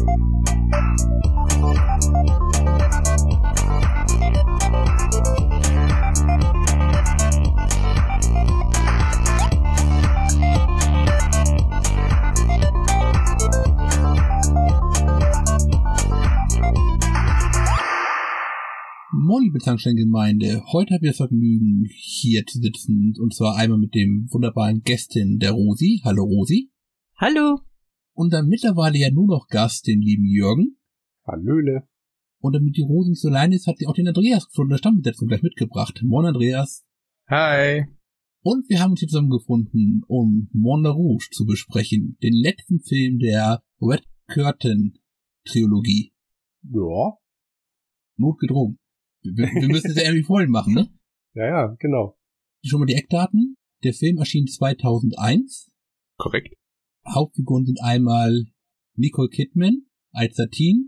Moin, liebe Tankstellengemeinde. Heute habe ich das Vergnügen, hier zu sitzen. Und zwar einmal mit dem wunderbaren Gästin der Rosi. Hallo Rosi. Hallo. Und dann mittlerweile ja nur noch Gast, den lieben Jürgen. Hallöle. Und damit die Rosi nicht so allein ist, hat sie auch den Andreas von der Stammbesetzung gleich mitgebracht. Moin Andreas. Hi. Und wir haben uns hier zusammengefunden, um Mon Rouge zu besprechen. Den letzten Film der Red Curtain Trilogie. Ja. Notgedrungen. Wir, wir müssen es ja irgendwie voll machen, ne? Ja, ja, genau. Schon mal die Eckdaten. Der Film erschien 2001. Korrekt. Hauptfiguren sind einmal Nicole Kidman als Satine,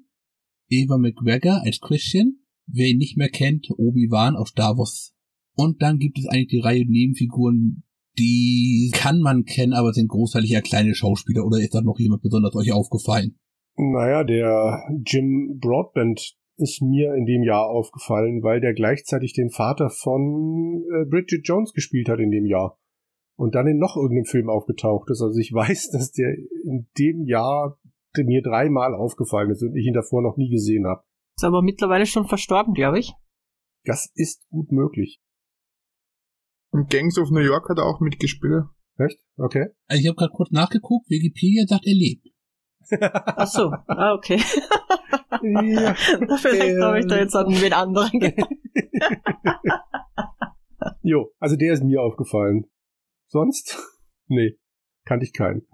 Eva McGregor als Christian, wer ihn nicht mehr kennt, Obi-Wan aus Star Wars. Und dann gibt es eigentlich die Reihe Nebenfiguren, die kann man kennen, aber sind großteilig ja kleine Schauspieler. Oder ist da noch jemand besonders euch aufgefallen? Naja, der Jim Broadbent ist mir in dem Jahr aufgefallen, weil der gleichzeitig den Vater von äh, Bridget Jones gespielt hat in dem Jahr. Und dann in noch irgendeinem Film aufgetaucht ist. Also ich weiß, dass der in dem Jahr mir dreimal aufgefallen ist und ich ihn davor noch nie gesehen habe. Ist aber mittlerweile schon verstorben, glaube ich. Das ist gut möglich. Und Gangs of New York hat er auch mitgespielt. Echt? Okay. Also ich habe gerade kurz nachgeguckt, Wikipedia sagt, er lebt. Ach so, ah, okay. ja, Vielleicht habe ich da jetzt an wen anderen. Jo, also der ist mir aufgefallen. Sonst? nee, kannte ich keinen.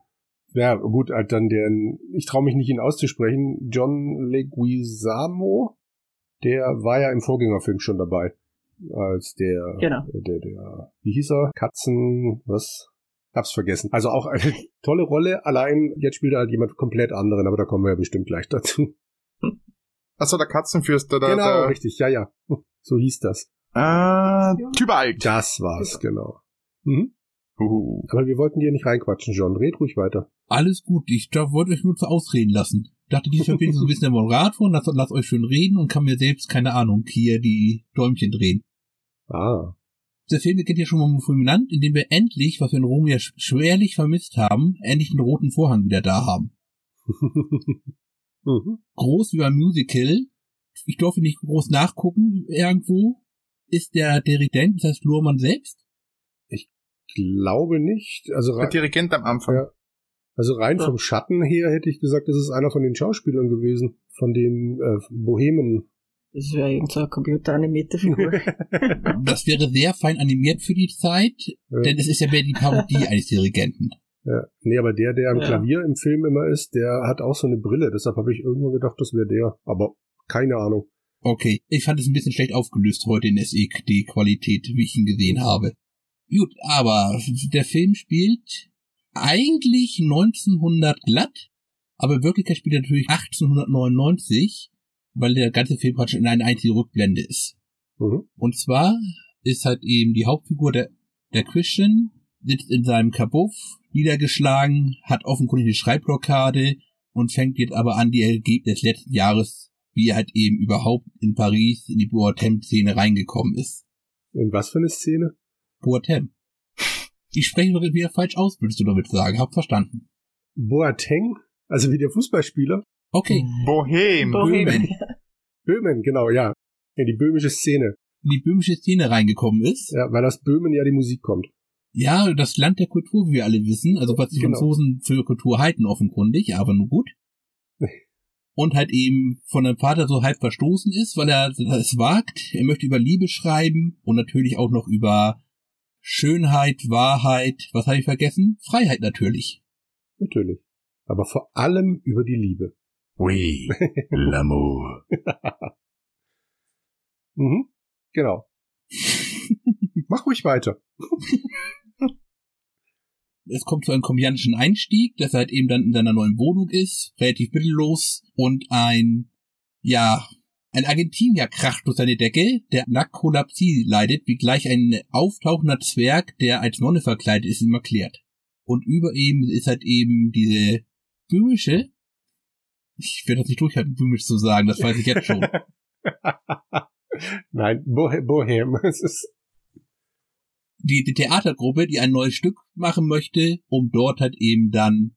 Ja, gut, halt dann der, ich traue mich nicht ihn auszusprechen, John Leguizamo, der war ja im Vorgängerfilm schon dabei. Als der, Genau. der, der, wie hieß er? Katzen, was? Hab's vergessen. Also auch eine tolle Rolle, allein jetzt spielt er halt jemand komplett anderen, aber da kommen wir ja bestimmt gleich dazu. Achso, der Katzenfürster, der, genau, der richtig, ja, ja. So hieß das. Ah, Tybalk. Das war's, genau. Mhm. Uhu. Aber wir wollten dir nicht reinquatschen, John. Red ruhig weiter. Alles gut, ich wollte euch nur zu ausreden lassen. Dachte, diesmal bin ich so ein bisschen der Moderator und lasst, lasst euch schön reden und kann mir selbst, keine Ahnung, hier die Däumchen drehen. Ah. Der Film beginnt ja schon mal fulminant, indem wir endlich, was wir in Rom ja sch- schwerlich vermisst haben, endlich den roten Vorhang wieder da haben. mhm. Groß wie beim Musical, ich durfte nicht groß nachgucken irgendwo, ist der Dirigent, das heißt Luhrmann selbst. Glaube nicht. Also, Der Dirigent am Anfang. Ja. also rein Ja. vom Schatten her hätte ich gesagt, das ist einer von den Schauspielern gewesen. Von den äh, Bohemen. Das wäre irgend so eine computeranimierte Figur. Das wäre sehr fein animiert für die Zeit, Ja. denn es ist ja mehr die Parodie eines Dirigenten. Ja. Nee, aber der, der am Ja. Klavier im Film immer ist, der hat auch so eine Brille. Deshalb habe ich irgendwann gedacht, das wäre der. Aber keine Ahnung. Okay, ich fand es ein bisschen schlecht aufgelöst heute in SED-Qualität, wie ich ihn gesehen habe. Gut, aber der Film spielt eigentlich 1900 glatt, aber in Wirklichkeit spielt er natürlich 1899, weil der ganze Film praktisch in eine einzige Rückblende ist. Mhm. Und zwar ist halt eben die Hauptfigur der, der Christian, sitzt in seinem Kabuff, niedergeschlagen, hat offenkundig eine Schreibblockade und fängt jetzt aber an, die Ergebnisse des letzten Jahres, wie er halt eben überhaupt in Paris in die Boatem-Szene reingekommen ist. In was für eine Szene? Boatem. Ich spreche wieder falsch aus, würdest du damit sagen. Hab verstanden. Boateng? Also wie der Fußballspieler? Okay, Bohem. Bohem. Böhmen, genau, ja. In die böhmische Szene. in die böhmische Szene reingekommen ist. Ja, weil aus Böhmen ja die Musik kommt. Ja, das Land der Kultur, wie wir alle wissen, also was die Genau. Franzosen für Kultur halten offenkundig, aber nur gut. Und halt eben von dem Vater so halb verstoßen ist, weil er es wagt. Er möchte über Liebe schreiben und natürlich auch noch über Schönheit, Wahrheit, was habe ich vergessen? Freiheit natürlich. Natürlich. Aber vor allem über die Liebe. Oui, l'amour. Mhm. Genau. Mach ruhig weiter. Es kommt zu einem komödiantischen Einstieg, dass er halt eben dann in seiner neuen Wohnung ist, relativ mittellos und ein, ja, ein Argentinier kracht durch seine Decke, der Narkolepsie leidet, wie gleich ein auftauchender Zwerg, der als Nonne verkleidet ist, ihm erklärt. Und über ihm ist halt eben diese böhmische, Ich werde das nicht durchhalten, Blumisch zu sagen, das weiß ich jetzt schon. Nein, Bohem. Bohem. Es ist die, die Theatergruppe, die ein neues Stück machen möchte, um dort halt eben dann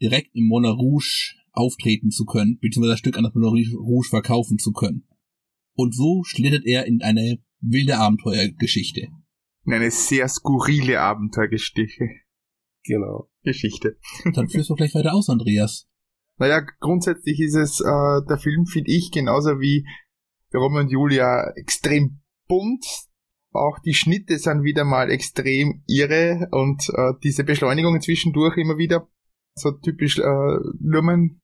direkt im Moulin Rouge auftreten zu können, beziehungsweise das Stück an das Moulin Rouge verkaufen zu können. Und so schlittert er in eine wilde Abenteuergeschichte. In eine sehr skurrile Abenteuergeschichte. genau. Geschichte. Dann führst du gleich weiter aus, Andreas. Naja, grundsätzlich ist es, äh, der Film finde ich genauso wie Romeo und Julia extrem bunt. Auch die Schnitte sind wieder mal extrem irre und äh, diese Beschleunigungen zwischendurch immer wieder so typisch äh, Lumen.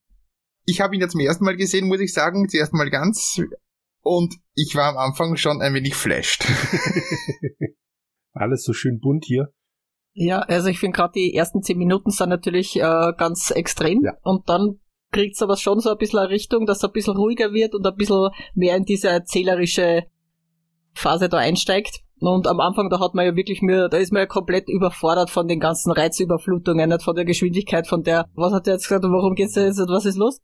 Ich habe ihn ja zum ersten Mal gesehen, muss ich sagen, zum ersten Mal ganz. Und ich war am Anfang schon ein wenig flashed. Alles so schön bunt hier. Ja, also ich finde gerade die ersten zehn Minuten sind natürlich äh, ganz extrem Ja. und dann kriegt's aber schon so ein bisschen eine Richtung, dass es ein bisschen ruhiger wird und ein bisschen mehr in diese erzählerische Phase da einsteigt. Und am Anfang, da hat man ja wirklich mir, da ist man ja komplett überfordert von den ganzen Reizüberflutungen, nicht von der Geschwindigkeit, von der, was hat er jetzt gesagt, warum geht's jetzt, was ist los?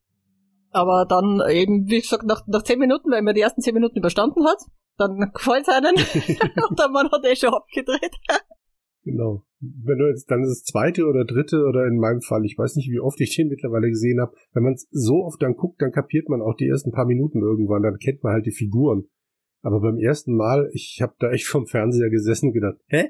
Aber dann eben, wie gesagt, nach, nach zehn Minuten, wenn man die ersten zehn Minuten überstanden hat, dann gefällt's einen und der Mann hat eh schon abgedreht. Genau. Wenn du jetzt dann das zweite oder dritte oder in meinem Fall, ich weiß nicht, wie oft ich den mittlerweile gesehen habe, wenn man es so oft dann guckt, dann kapiert man auch die ersten paar Minuten irgendwann, dann kennt man halt die Figuren. Aber beim ersten Mal, ich habe da echt vom Fernseher gesessen und gedacht, hä?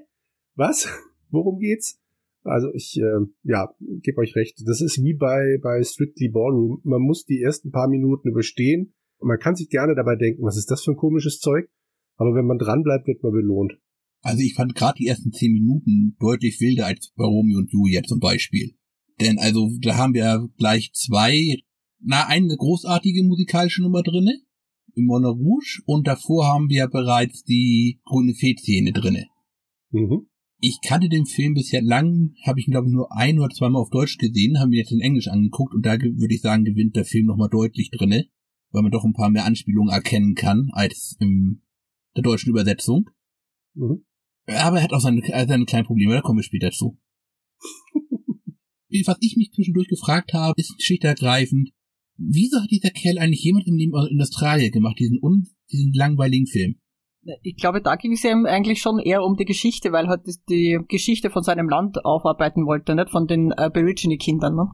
Was? Worum geht's? Also ich, äh, ja, gebe euch recht. Das ist wie bei, bei Strictly Ballroom. Man muss die ersten paar Minuten überstehen. Man kann sich gerne dabei denken, was ist das für ein komisches Zeug? Aber wenn man dranbleibt, wird man belohnt. Also ich fand gerade die ersten zehn Minuten deutlich wilder als bei Romeo und Julia zum Beispiel. Denn also da haben wir gleich zwei, na eine großartige musikalische Nummer drinne im Moulin Rouge und davor haben wir bereits die grüne Fee-Szene drinne. Mhm. Ich kannte den Film bisher lang, habe ich ihn glaube ich nur ein oder zweimal auf Deutsch gesehen, haben ihn jetzt in Englisch angeguckt und da würde ich sagen, gewinnt der Film nochmal deutlich drinne, weil man doch ein paar mehr Anspielungen erkennen kann als in der deutschen Übersetzung. Mhm. Aber er hat auch seine, äh, seine kleinen Probleme, da kommen wir später zu. Was ich mich zwischendurch gefragt habe, ist schlicht ergreifend, wieso hat dieser Kerl eigentlich jemand im Leben in Australien gemacht, diesen, un, diesen langweiligen Film? Ich glaube, da ging es ihm eigentlich schon eher um die Geschichte, weil halt das- die Geschichte von seinem Land aufarbeiten wollte, nicht von den Aborigine-Kindern. Ne?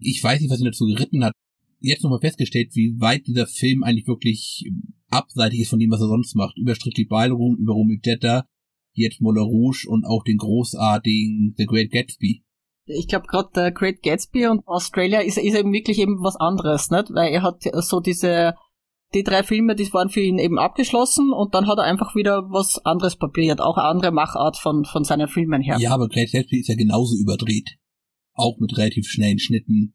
Ich weiß nicht, was ihn dazu geritten hat. Jetzt nochmal festgestellt, wie weit dieser Film eigentlich wirklich abseitig ist von dem, was er sonst macht. Über Strictly Ballroom, über Romeo Jetta, jetzt Moulin Rouge und auch den großartigen The Great Gatsby. Ich glaube, gerade der Great Gatsby und Australia ist, ist eben wirklich eben was anderes, nicht? Weil er hat so diese, die drei Filme, die waren für ihn eben abgeschlossen und dann hat er einfach wieder was anderes probiert, auch eine andere Machart von, von seinen Filmen her. Ja, aber Great Gatsby ist ja genauso überdreht. Auch mit relativ schnellen Schnitten.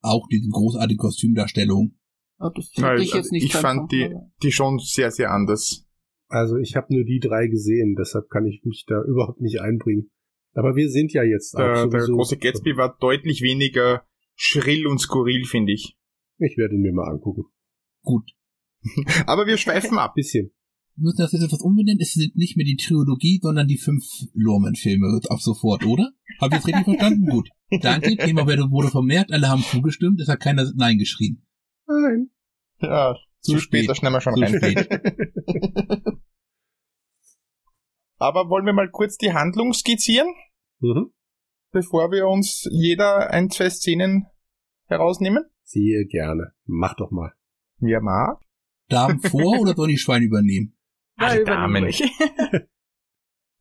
Auch diese großartige Kostümdarstellung. Ja, Das Nein, hätte ich also jetzt nicht ich fand die, die schon sehr, sehr anders. Also ich habe nur die drei gesehen, deshalb kann ich mich da überhaupt nicht einbringen. Aber wir sind ja jetzt auch Der, der große Gatsby war deutlich weniger schrill und skurril, finde ich. Ich werde ihn mir mal angucken. Gut. Aber wir schweifen ab. Bisschen. Wir müssen das jetzt etwas umbenennen. Es sind nicht mehr die Trilogie, sondern die fünf Lorman-Filme ab sofort, oder? Hab ich das richtig verstanden? Gut. Danke. Thema wurde wurde vermerkt. Alle haben zugestimmt. Es hat keiner Nein geschrien. Nein. Ja, zu, Zu spät, spät. da schnell wir schon Zu rein. spät. Aber wollen wir mal kurz die Handlung skizzieren, Mhm. bevor wir uns jeder ein, zwei Szenen herausnehmen? Sehe gerne. Mach doch mal. Wer mag? Damen vor oder sollen die Schweine übernehmen? Alle Damen.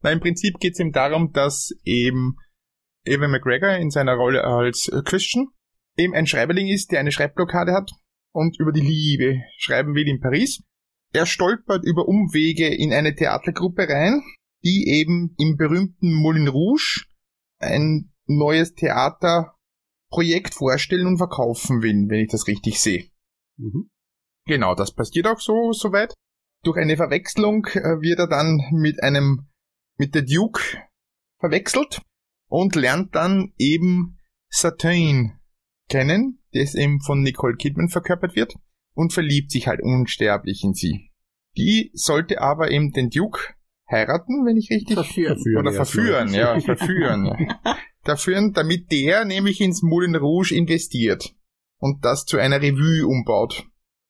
Na, im Prinzip geht es ihm darum, dass eben Evan McGregor in seiner Rolle als Christian eben ein Schreiberling ist, der eine Schreibblockade hat und über die Liebe schreiben will in Paris. Er stolpert über Umwege in eine Theatergruppe rein, die eben im berühmten Moulin Rouge ein neues Theaterprojekt vorstellen und verkaufen will, wenn ich das richtig sehe. Mhm. Genau, das passiert auch so soweit. Durch eine Verwechslung äh, wird er dann mit einem mit der Duke verwechselt und lernt dann eben Saturn kennen, das eben von Nicole Kidman verkörpert wird und verliebt sich halt unsterblich in sie. Die sollte aber eben den Duke heiraten, wenn ich richtig Verführen. Verführen oder verführen, ja, verführen. verführen, damit der nämlich ins Moulin Rouge investiert. und das zu einer Revue umbaut.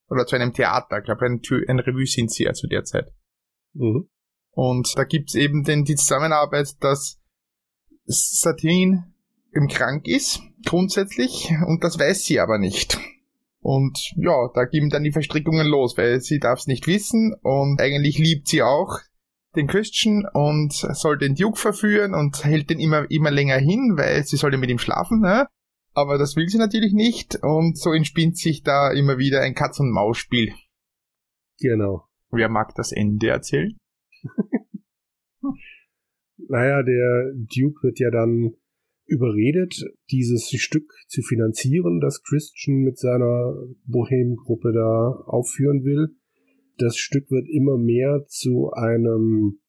Oder zu einem Theater. Ich glaube, ein, ein Revue sind sie ja zu der Zeit. Mhm. Und da gibt's eben den, die Zusammenarbeit, dass Satine im krank ist, grundsätzlich, und das weiß sie aber nicht. Und ja, da gehen dann die Verstrickungen los, weil sie darf es nicht wissen und eigentlich liebt sie auch den Christian und soll den Duke verführen und hält den immer, immer länger hin, weil sie soll ja mit ihm schlafen, ne? Aber das will sie natürlich nicht und so entspinnt sich da immer wieder ein Katz-und-Maus-Spiel. Genau. Wer mag das Ende erzählen? naja, der Duke wird ja dann überredet, dieses Stück zu finanzieren, das Christian mit seiner Bohem-Gruppe da aufführen will. Das Stück wird immer mehr zu einem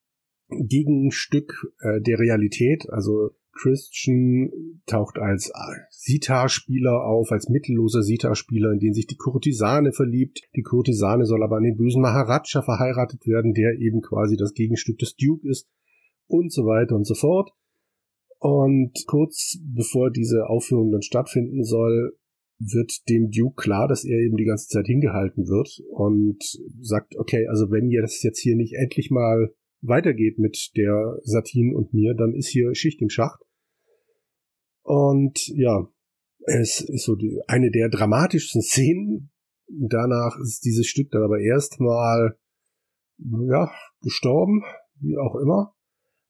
Gegenstück äh, der Realität. Also Christian taucht als Sitar-Spieler auf, als mittelloser Sitar-Spieler, in den sich die Kurtisane verliebt. Die Kurtisane soll aber an den bösen Maharaja verheiratet werden, der eben quasi das Gegenstück des Duke ist und so weiter und so fort. Und kurz bevor diese Aufführung dann stattfinden soll, wird dem Duke klar, dass er eben die ganze Zeit hingehalten wird und sagt, okay, also wenn ihr das jetzt hier nicht endlich mal weitergeht mit der Satin und mir, dann ist hier Schicht im Schacht. Und ja, es ist so die, eine der dramatischsten Szenen. Danach ist dieses Stück dann aber erstmal, ja, gestorben, wie auch immer.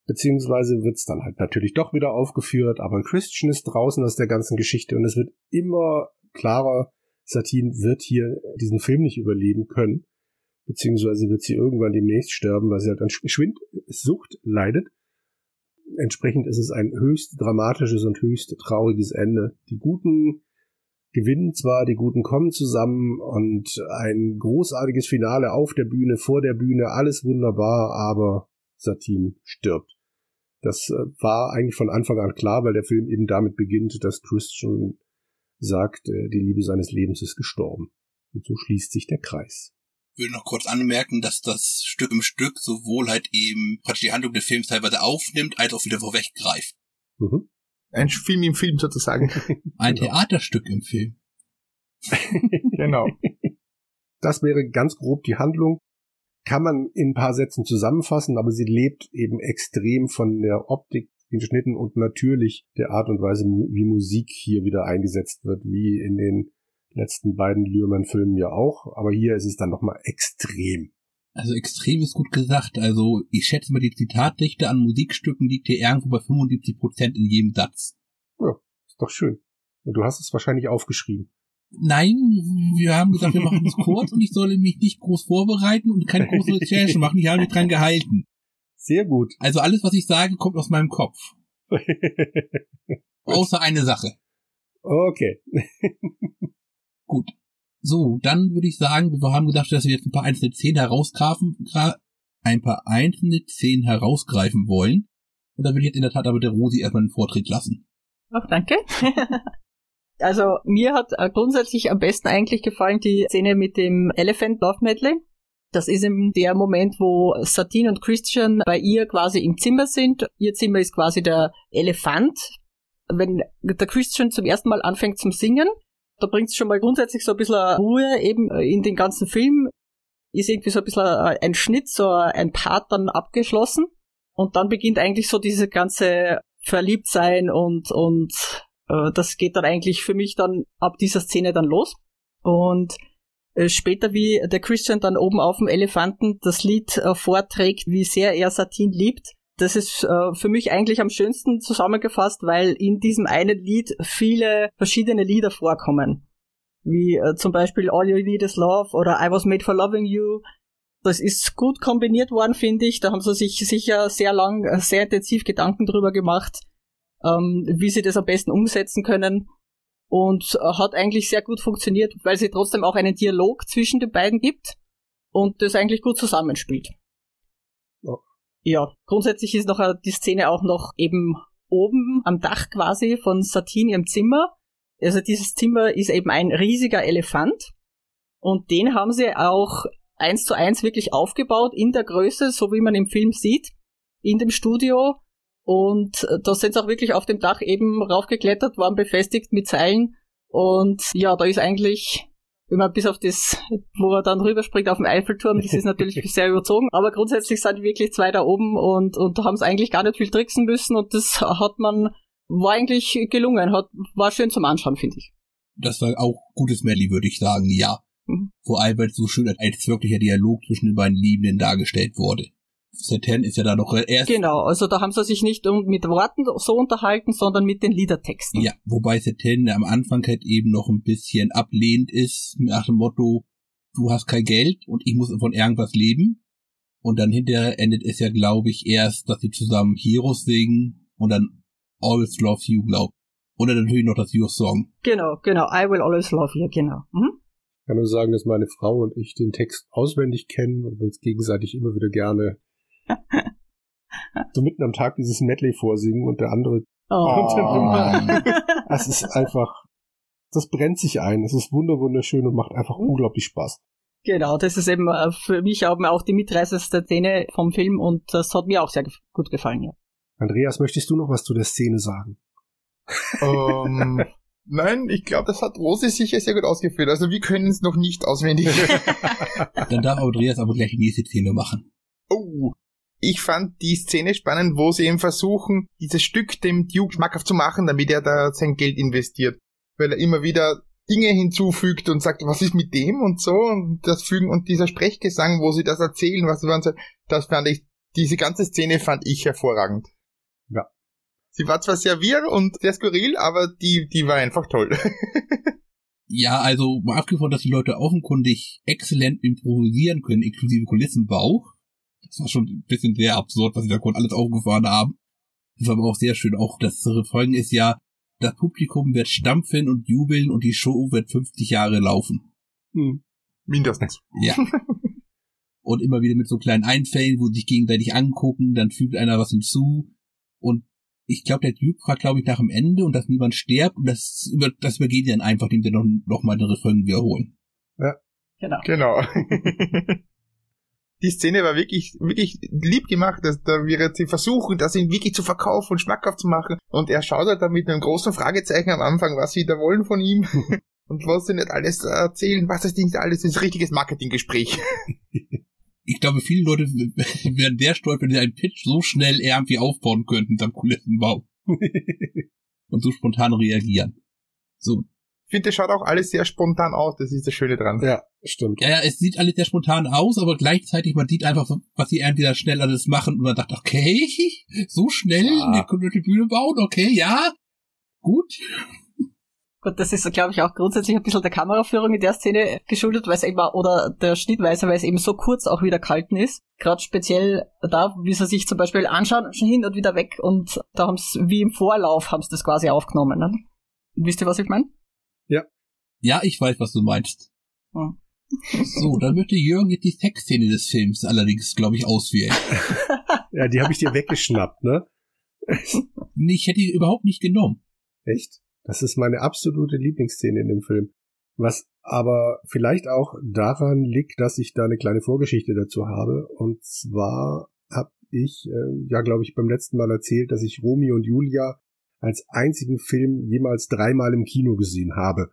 Beziehungsweise wird's dann halt natürlich doch wieder aufgeführt, aber Christian ist draußen aus der ganzen Geschichte und es wird immer klarer, Satine wird hier diesen Film nicht überleben können. Beziehungsweise wird sie irgendwann demnächst sterben, weil sie halt an Schwindsucht leidet. Entsprechend ist es ein höchst dramatisches und höchst trauriges Ende. Die Guten gewinnen zwar, die Guten kommen zusammen und ein großartiges Finale auf der Bühne, vor der Bühne, alles wunderbar, aber Satine stirbt. Das äh, war eigentlich von Anfang an klar, weil der Film eben damit beginnt, dass Christian sagt, äh, die Liebe seines Lebens ist gestorben. Und so schließt sich der Kreis. Ich würde noch kurz anmerken, dass das Stück im Stück sowohl halt eben praktisch die Handlung des Films teilweise aufnimmt, als auch wieder vorweggreift. Mhm. Ein Film im Film sozusagen. Ein Theaterstück im Film. genau. Das wäre ganz grob die Handlung kann man in ein paar Sätzen zusammenfassen, aber sie lebt eben extrem von der Optik, den Schnitten und natürlich der Art und Weise, wie Musik hier wieder eingesetzt wird, wie in den letzten beiden Lührmann-Filmen ja auch. Aber hier ist es dann nochmal extrem. Also extrem ist gut gesagt. Also ich schätze mal, die Zitatdichte an Musikstücken liegt hier irgendwo bei 75 Prozent in jedem Satz. Ja, ist doch schön. Und du hast es wahrscheinlich aufgeschrieben. Nein, wir haben gesagt, wir machen es kurz und ich solle mich nicht groß vorbereiten und keine große Recherche machen. Ich habe mich dran gehalten. Sehr gut. Also alles, was ich sage, kommt aus meinem Kopf. Außer eine Sache. Okay. gut. So, dann würde ich sagen, wir haben gedacht, dass wir jetzt ein paar einzelne Szenen herausgreifen, ein paar einzelne Szenen herausgreifen wollen. Und da würde ich jetzt in der Tat aber der Rosi erstmal einen Vortritt lassen. Ach, danke. Also mir hat äh, grundsätzlich am besten eigentlich gefallen die Szene mit dem Elephant Love Medley. Das ist eben der Moment, wo Satine und Christian bei ihr quasi im Zimmer sind. Ihr Zimmer ist quasi der Elefant. Wenn der Christian zum ersten Mal anfängt zum Singen, da bringt es schon mal grundsätzlich so ein bisschen Ruhe eben in den ganzen Film. Ist irgendwie so ein bisschen ein Schnitt, so ein Part dann abgeschlossen. Und dann beginnt eigentlich so diese ganze Verliebtsein und, und äh, das geht dann eigentlich für mich dann ab dieser Szene dann los. Und äh, später, wie der Christian dann oben auf dem Elefanten das Lied äh, vorträgt, wie sehr er Satin liebt, das ist äh, für mich eigentlich am schönsten zusammengefasst, weil in diesem einen Lied viele verschiedene Lieder vorkommen. Wie äh, zum Beispiel All You Need Is Love oder I Was Made for Loving You. Das ist gut kombiniert worden, finde ich. Da haben sie sich sicher sehr lang, äh, sehr intensiv Gedanken drüber gemacht, ähm, wie sie das am besten umsetzen können. Und äh, hat eigentlich sehr gut funktioniert, weil sie trotzdem auch einen Dialog zwischen den beiden gibt und das eigentlich gut zusammenspielt. Ja, grundsätzlich ist noch die Szene auch noch eben oben am Dach quasi von Satin im Zimmer. Also dieses Zimmer ist eben ein riesiger Elefant und den haben sie auch eins zu eins wirklich aufgebaut in der Größe, so wie man im Film sieht, in dem Studio und äh, da sind sie auch wirklich auf dem Dach eben raufgeklettert, waren befestigt mit Seilen Und ja, da ist eigentlich wenn man bis auf das, wo er dann rüberspringt auf den Eiffelturm, das ist natürlich sehr überzogen, aber grundsätzlich sind wirklich zwei da oben und, und da haben sie eigentlich gar nicht viel tricksen müssen und das hat man, war eigentlich gelungen, hat, war schön zum Anschauen, finde ich. Das war auch gutes Melly, würde ich sagen, ja. Mhm. Vor allem, weil es so schön als wirklicher Dialog zwischen den beiden Liebenden dargestellt wurde. Satan ist ja da noch erst. Genau, also da haben sie sich nicht mit Worten so unterhalten, sondern mit den Liedertexten. Ja, wobei Satan am Anfang halt eben noch ein bisschen ablehnend ist, nach dem Motto, du hast kein Geld und ich muss von irgendwas leben. Und dann hinterher endet es ja, glaube ich, erst, dass sie zusammen Heroes singen und dann Always Love You, glaub. Oder natürlich noch das Your Song. Genau, genau. I will always love you, genau. Mhm. Ich kann nur sagen, dass meine Frau und ich den Text auswendig kennen und uns gegenseitig immer wieder gerne so mitten am Tag dieses Medley vorsingen und der andere oh. kommt dann immer. Es ist einfach, das brennt sich ein. Es ist wunderschön und macht einfach mhm. unglaublich Spaß. Genau, das ist eben äh, für mich auch die mitreißendste Szene vom Film und das hat mir auch sehr gut gefallen, ja. Andreas, möchtest du noch was zu der Szene sagen? Um, ähm, nein, ich glaube, das hat Rose sicher sehr gut ausgeführt. Also wir können es noch nicht auswendig. Dann darf Andreas aber gleich die nächste Szene machen. Oh, ich fand die Szene spannend, wo sie eben versuchen, dieses Stück dem Duke schmackhaft zu machen, damit er da sein Geld investiert. Weil er immer wieder Dinge hinzufügt und sagt, was ist mit dem und so und das fügen und dieser Sprechgesang, wo sie das erzählen, was sie waren, das fand ich, diese ganze Szene fand ich hervorragend. Ja. Sie war zwar sehr wirr und sehr skurril, aber die, die war einfach toll. ja, also mal abgesprochen, dass die Leute offenkundig exzellent improvisieren können, inklusive Kulissenbau. Das war schon ein bisschen sehr absurd, was sie da alles aufgefahren haben. Das war aber auch sehr schön. Auch das Refrain ist ja, das Publikum wird stampfen und jubeln und die Show wird 50 Jahre laufen. Hm. Mindestens. Ja. und immer wieder mit so kleinen Einfällen, wo sie sich gegenseitig angucken, dann fügt einer was hinzu. Und ich glaube, der Duke fragt, glaube ich, nach dem Ende und dass niemand stirbt und das, über, das übergeht dann einfach, indem sie noch, noch mal den Refrain wiederholen. Ja. Genau. Genau. die Szene war wirklich, wirklich lieb gemacht. dass da wird sie versuchen, das ihn wirklich zu verkaufen und schmackhaft zu machen. Und er schaut halt da mit einem großen Fragezeichen am Anfang, was sie da wollen von ihm. und was sie nicht alles erzählen, was das nicht alles ist. Richtiges Marketinggespräch. Ich glaube, viele Leute wären sehr stolz, wenn sie einen Pitch so schnell irgendwie aufbauen könnten am Kulissenbau. und so spontan reagieren. So, finde, das schaut auch alles sehr spontan aus. Das ist das Schöne dran. Ja, stimmt. Ja, ja, es sieht alles sehr spontan aus, aber gleichzeitig, man sieht einfach, was sie da schnell alles machen und man dachte, okay, so schnell ja. eine komplette Bühne bauen, okay, ja, gut. Gut, das ist, glaube ich, auch grundsätzlich ein bisschen der Kameraführung in der Szene geschuldet, weil es eben, oder der Schnittweise, weil es eben so kurz auch wieder kalten ist. Gerade speziell da, wie sie sich zum Beispiel anschauen, schon hin und wieder weg und da haben sie, wie im Vorlauf, haben sie das quasi aufgenommen. Ne? Wisst ihr, was ich meine? Ja. Ich weiß, was du meinst. Hm. So, dann möchte Jürgen jetzt die Sexszene des Films allerdings, glaube ich, auswählen. ja, die habe ich dir weggeschnappt, ne? nee, ich hätte die überhaupt nicht genommen. Echt? Das ist meine absolute Lieblingsszene in dem Film. Was aber vielleicht auch daran liegt, dass ich da eine kleine Vorgeschichte dazu habe. Und zwar habe ich, äh, ja, glaube ich, beim letzten Mal erzählt, dass ich Romeo und Julia als einzigen Film jemals dreimal im Kino gesehen habe.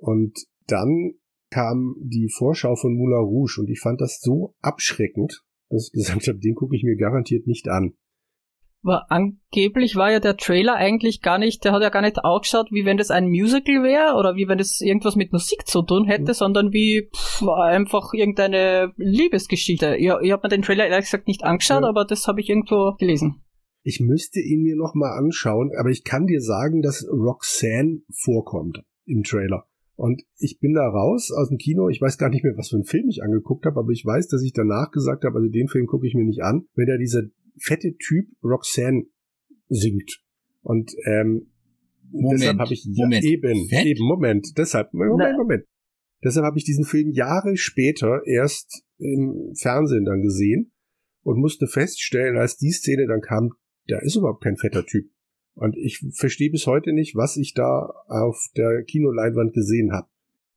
Und dann kam die Vorschau von Moulin Rouge und ich fand das so abschreckend, dass ich gesagt habe, den gucke ich mir garantiert nicht an. Aber angeblich war ja der Trailer eigentlich gar nicht, der hat ja gar nicht ausgeschaut, wie wenn das ein Musical wäre oder wie wenn das irgendwas mit Musik zu tun hätte, mhm. sondern wie pff, einfach irgendeine Liebesgeschichte. Ich, ich habe mir den Trailer ehrlich gesagt nicht angeschaut, ja. aber das habe ich irgendwo gelesen. Ich müsste ihn mir noch mal anschauen, aber ich kann dir sagen, dass Roxanne vorkommt im Trailer. Und ich bin da raus aus dem Kino. Ich weiß gar nicht mehr, was für einen Film ich angeguckt habe, aber ich weiß, dass ich danach gesagt habe, also den Film gucke ich mir nicht an, wenn da dieser fette Typ Roxanne singt. Und ähm, Moment, deshalb habe ich Moment, ja, eben, Fett? eben, Moment, deshalb, Moment, Na. Moment. Deshalb habe ich diesen Film Jahre später erst im Fernsehen dann gesehen und musste feststellen, als die Szene dann kam, da ist überhaupt kein fetter Typ. Und ich verstehe bis heute nicht, was ich da auf der Kinoleinwand gesehen habe.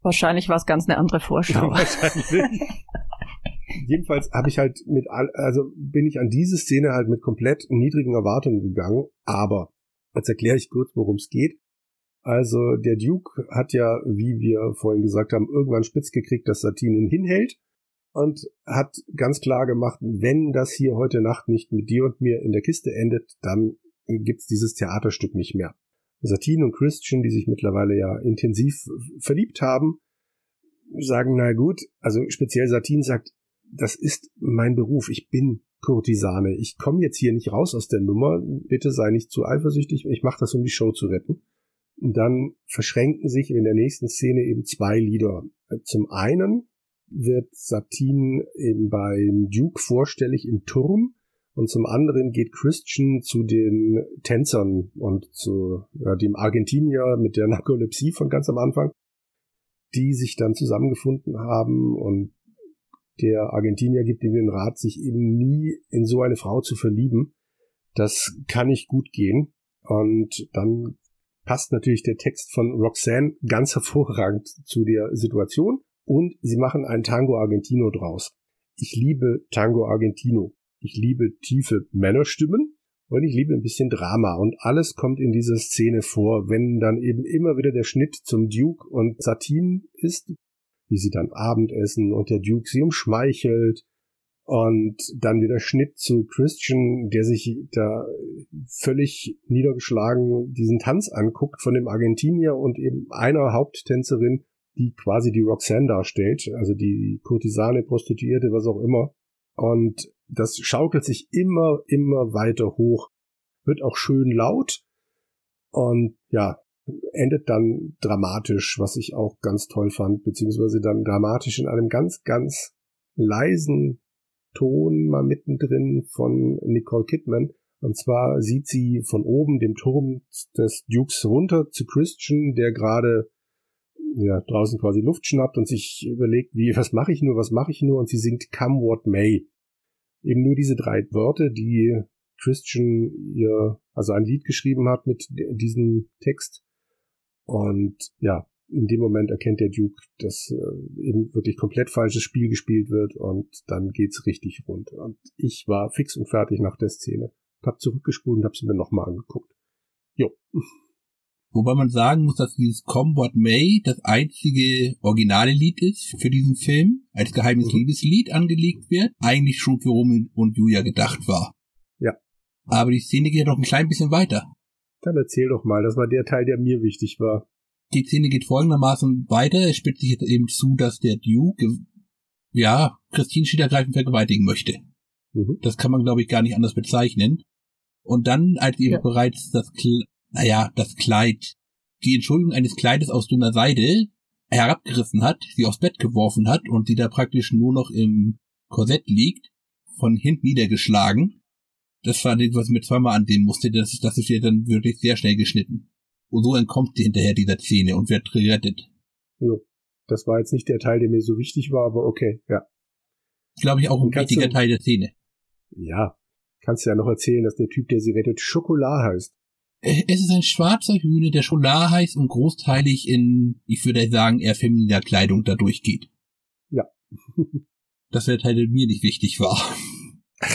Wahrscheinlich war es ganz eine andere Vorschau. Wahrscheinlich. Jedenfalls habe ich halt mit, also bin ich an diese Szene halt mit komplett niedrigen Erwartungen gegangen. Aber jetzt erkläre ich kurz, worum es geht. Also der Duke hat ja, wie wir vorhin gesagt haben, irgendwann spitz gekriegt, dass Satine ihn hinhält und hat ganz klar gemacht, wenn das hier heute Nacht nicht mit dir und mir in der Kiste endet, dann gibt's dieses Theaterstück nicht mehr. Satine und Christian, die sich mittlerweile ja intensiv verliebt haben, sagen, na gut, also speziell Satine sagt, das ist mein Beruf, ich bin Kurtisane, ich komme jetzt hier nicht raus aus der Nummer, bitte sei nicht zu eifersüchtig, ich mache das, um die Show zu retten. Und dann verschränken sich in der nächsten Szene eben zwei Lieder. Zum einen wird Satine eben beim Duke vorstellig im Turm und zum anderen geht Christian zu den Tänzern und zu ja, dem Argentinier mit der Narkolepsie von ganz am Anfang, die sich dann zusammengefunden haben und der Argentinier gibt ihm den Rat, sich eben nie in so eine Frau zu verlieben. Das kann nicht gut gehen. Und dann passt natürlich der Text von Roxanne ganz hervorragend zu der Situation. Und sie machen ein Tango Argentino draus. Ich liebe Tango Argentino. Ich liebe tiefe Männerstimmen und ich liebe ein bisschen Drama und alles kommt in dieser Szene vor, wenn dann eben immer wieder der Schnitt zum Duke und Satine ist, wie sie dann Abendessen und der Duke sie umschmeichelt und dann wieder Schnitt zu Christian, der sich da völlig niedergeschlagen diesen Tanz anguckt von dem Argentinier und eben einer Haupttänzerin, die quasi die Roxanne darstellt, also die Kurtisane, Prostituierte, was auch immer. Und das schaukelt sich immer, immer weiter hoch, wird auch schön laut und ja, endet dann dramatisch, was ich auch ganz toll fand, beziehungsweise dann dramatisch in einem ganz, ganz leisen Ton mal mittendrin von Nicole Kidman. Und zwar sieht sie von oben dem Turm des Dukes runter zu Christian, der gerade ja, draußen quasi Luft schnappt und sich überlegt, wie, was mache ich nur, was mache ich nur? Und sie singt Come What May. Eben nur diese drei Worte, die Christian ihr, also ein Lied geschrieben hat mit diesem Text. Und ja, in dem Moment erkennt der Duke, dass äh, eben wirklich komplett falsches Spiel gespielt wird und dann geht's richtig rund. Und ich war fix und fertig nach der Szene. Hab zurückgespult und hab sie mir nochmal angeguckt. Jo. Wobei man sagen muss, dass dieses Come What May das einzige originale Lied ist für diesen Film, als geheimes mhm. Liebeslied angelegt wird, eigentlich schon für Romeo und Julia gedacht war. Ja. Aber die Szene geht noch ein klein bisschen weiter. Dann erzähl doch mal, das war der Teil, der mir wichtig war. Die Szene geht folgendermaßen weiter. Es spitzt sich jetzt eben zu, dass der Duke, ja, Christine Schiedergreifen vergewaltigen möchte. Mhm. Das kann man, glaube ich, gar nicht anders bezeichnen. Und dann, als eben ja. bereits das, naja, das Kleid, die Entschuldigung eines Kleides aus dünner Seide herabgerissen hat, sie aufs Bett geworfen hat und sie da praktisch nur noch im Korsett liegt, von hinten niedergeschlagen, das war das, was ich mir zweimal ansehen musste. Das, das ist ja dann wirklich sehr schnell geschnitten. Und so entkommt sie hinterher dieser Szene und wird gerettet. Jo. Das war jetzt nicht der Teil, der mir so wichtig war, aber okay, ja. Glaube ich auch ein wichtiger Teil der Szene. Ja. Kannst du ja noch erzählen, dass der Typ, der sie rettet, Schokolade heißt. Äh, es ist ein schwarzer Hühner, der Scholar heißt und großteilig in, ich würde sagen, eher femininer Kleidung da durchgeht. Ja. das wäre Teil, der mir nicht wichtig war.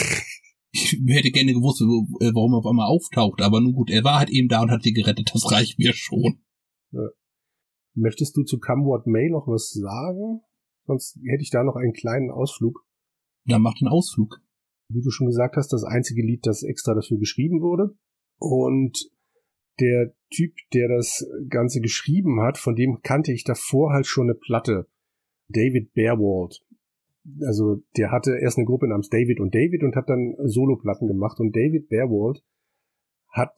ich hätte gerne gewusst, äh, warum er auf einmal auftaucht, aber nun gut, er war halt eben da und hat sie gerettet, das reicht mir schon. Ja. Möchtest du zu Come What May noch was sagen? Sonst hätte ich da noch einen kleinen Ausflug. Dann mach den Ausflug. Wie du schon gesagt hast, das einzige Lied, das extra dafür geschrieben wurde. Und der Typ, der das Ganze geschrieben hat, von dem kannte ich davor halt schon eine Platte. David Bearwald also der hatte erst eine Gruppe namens David und David und hat dann Soloplatten gemacht und David Bearwald hat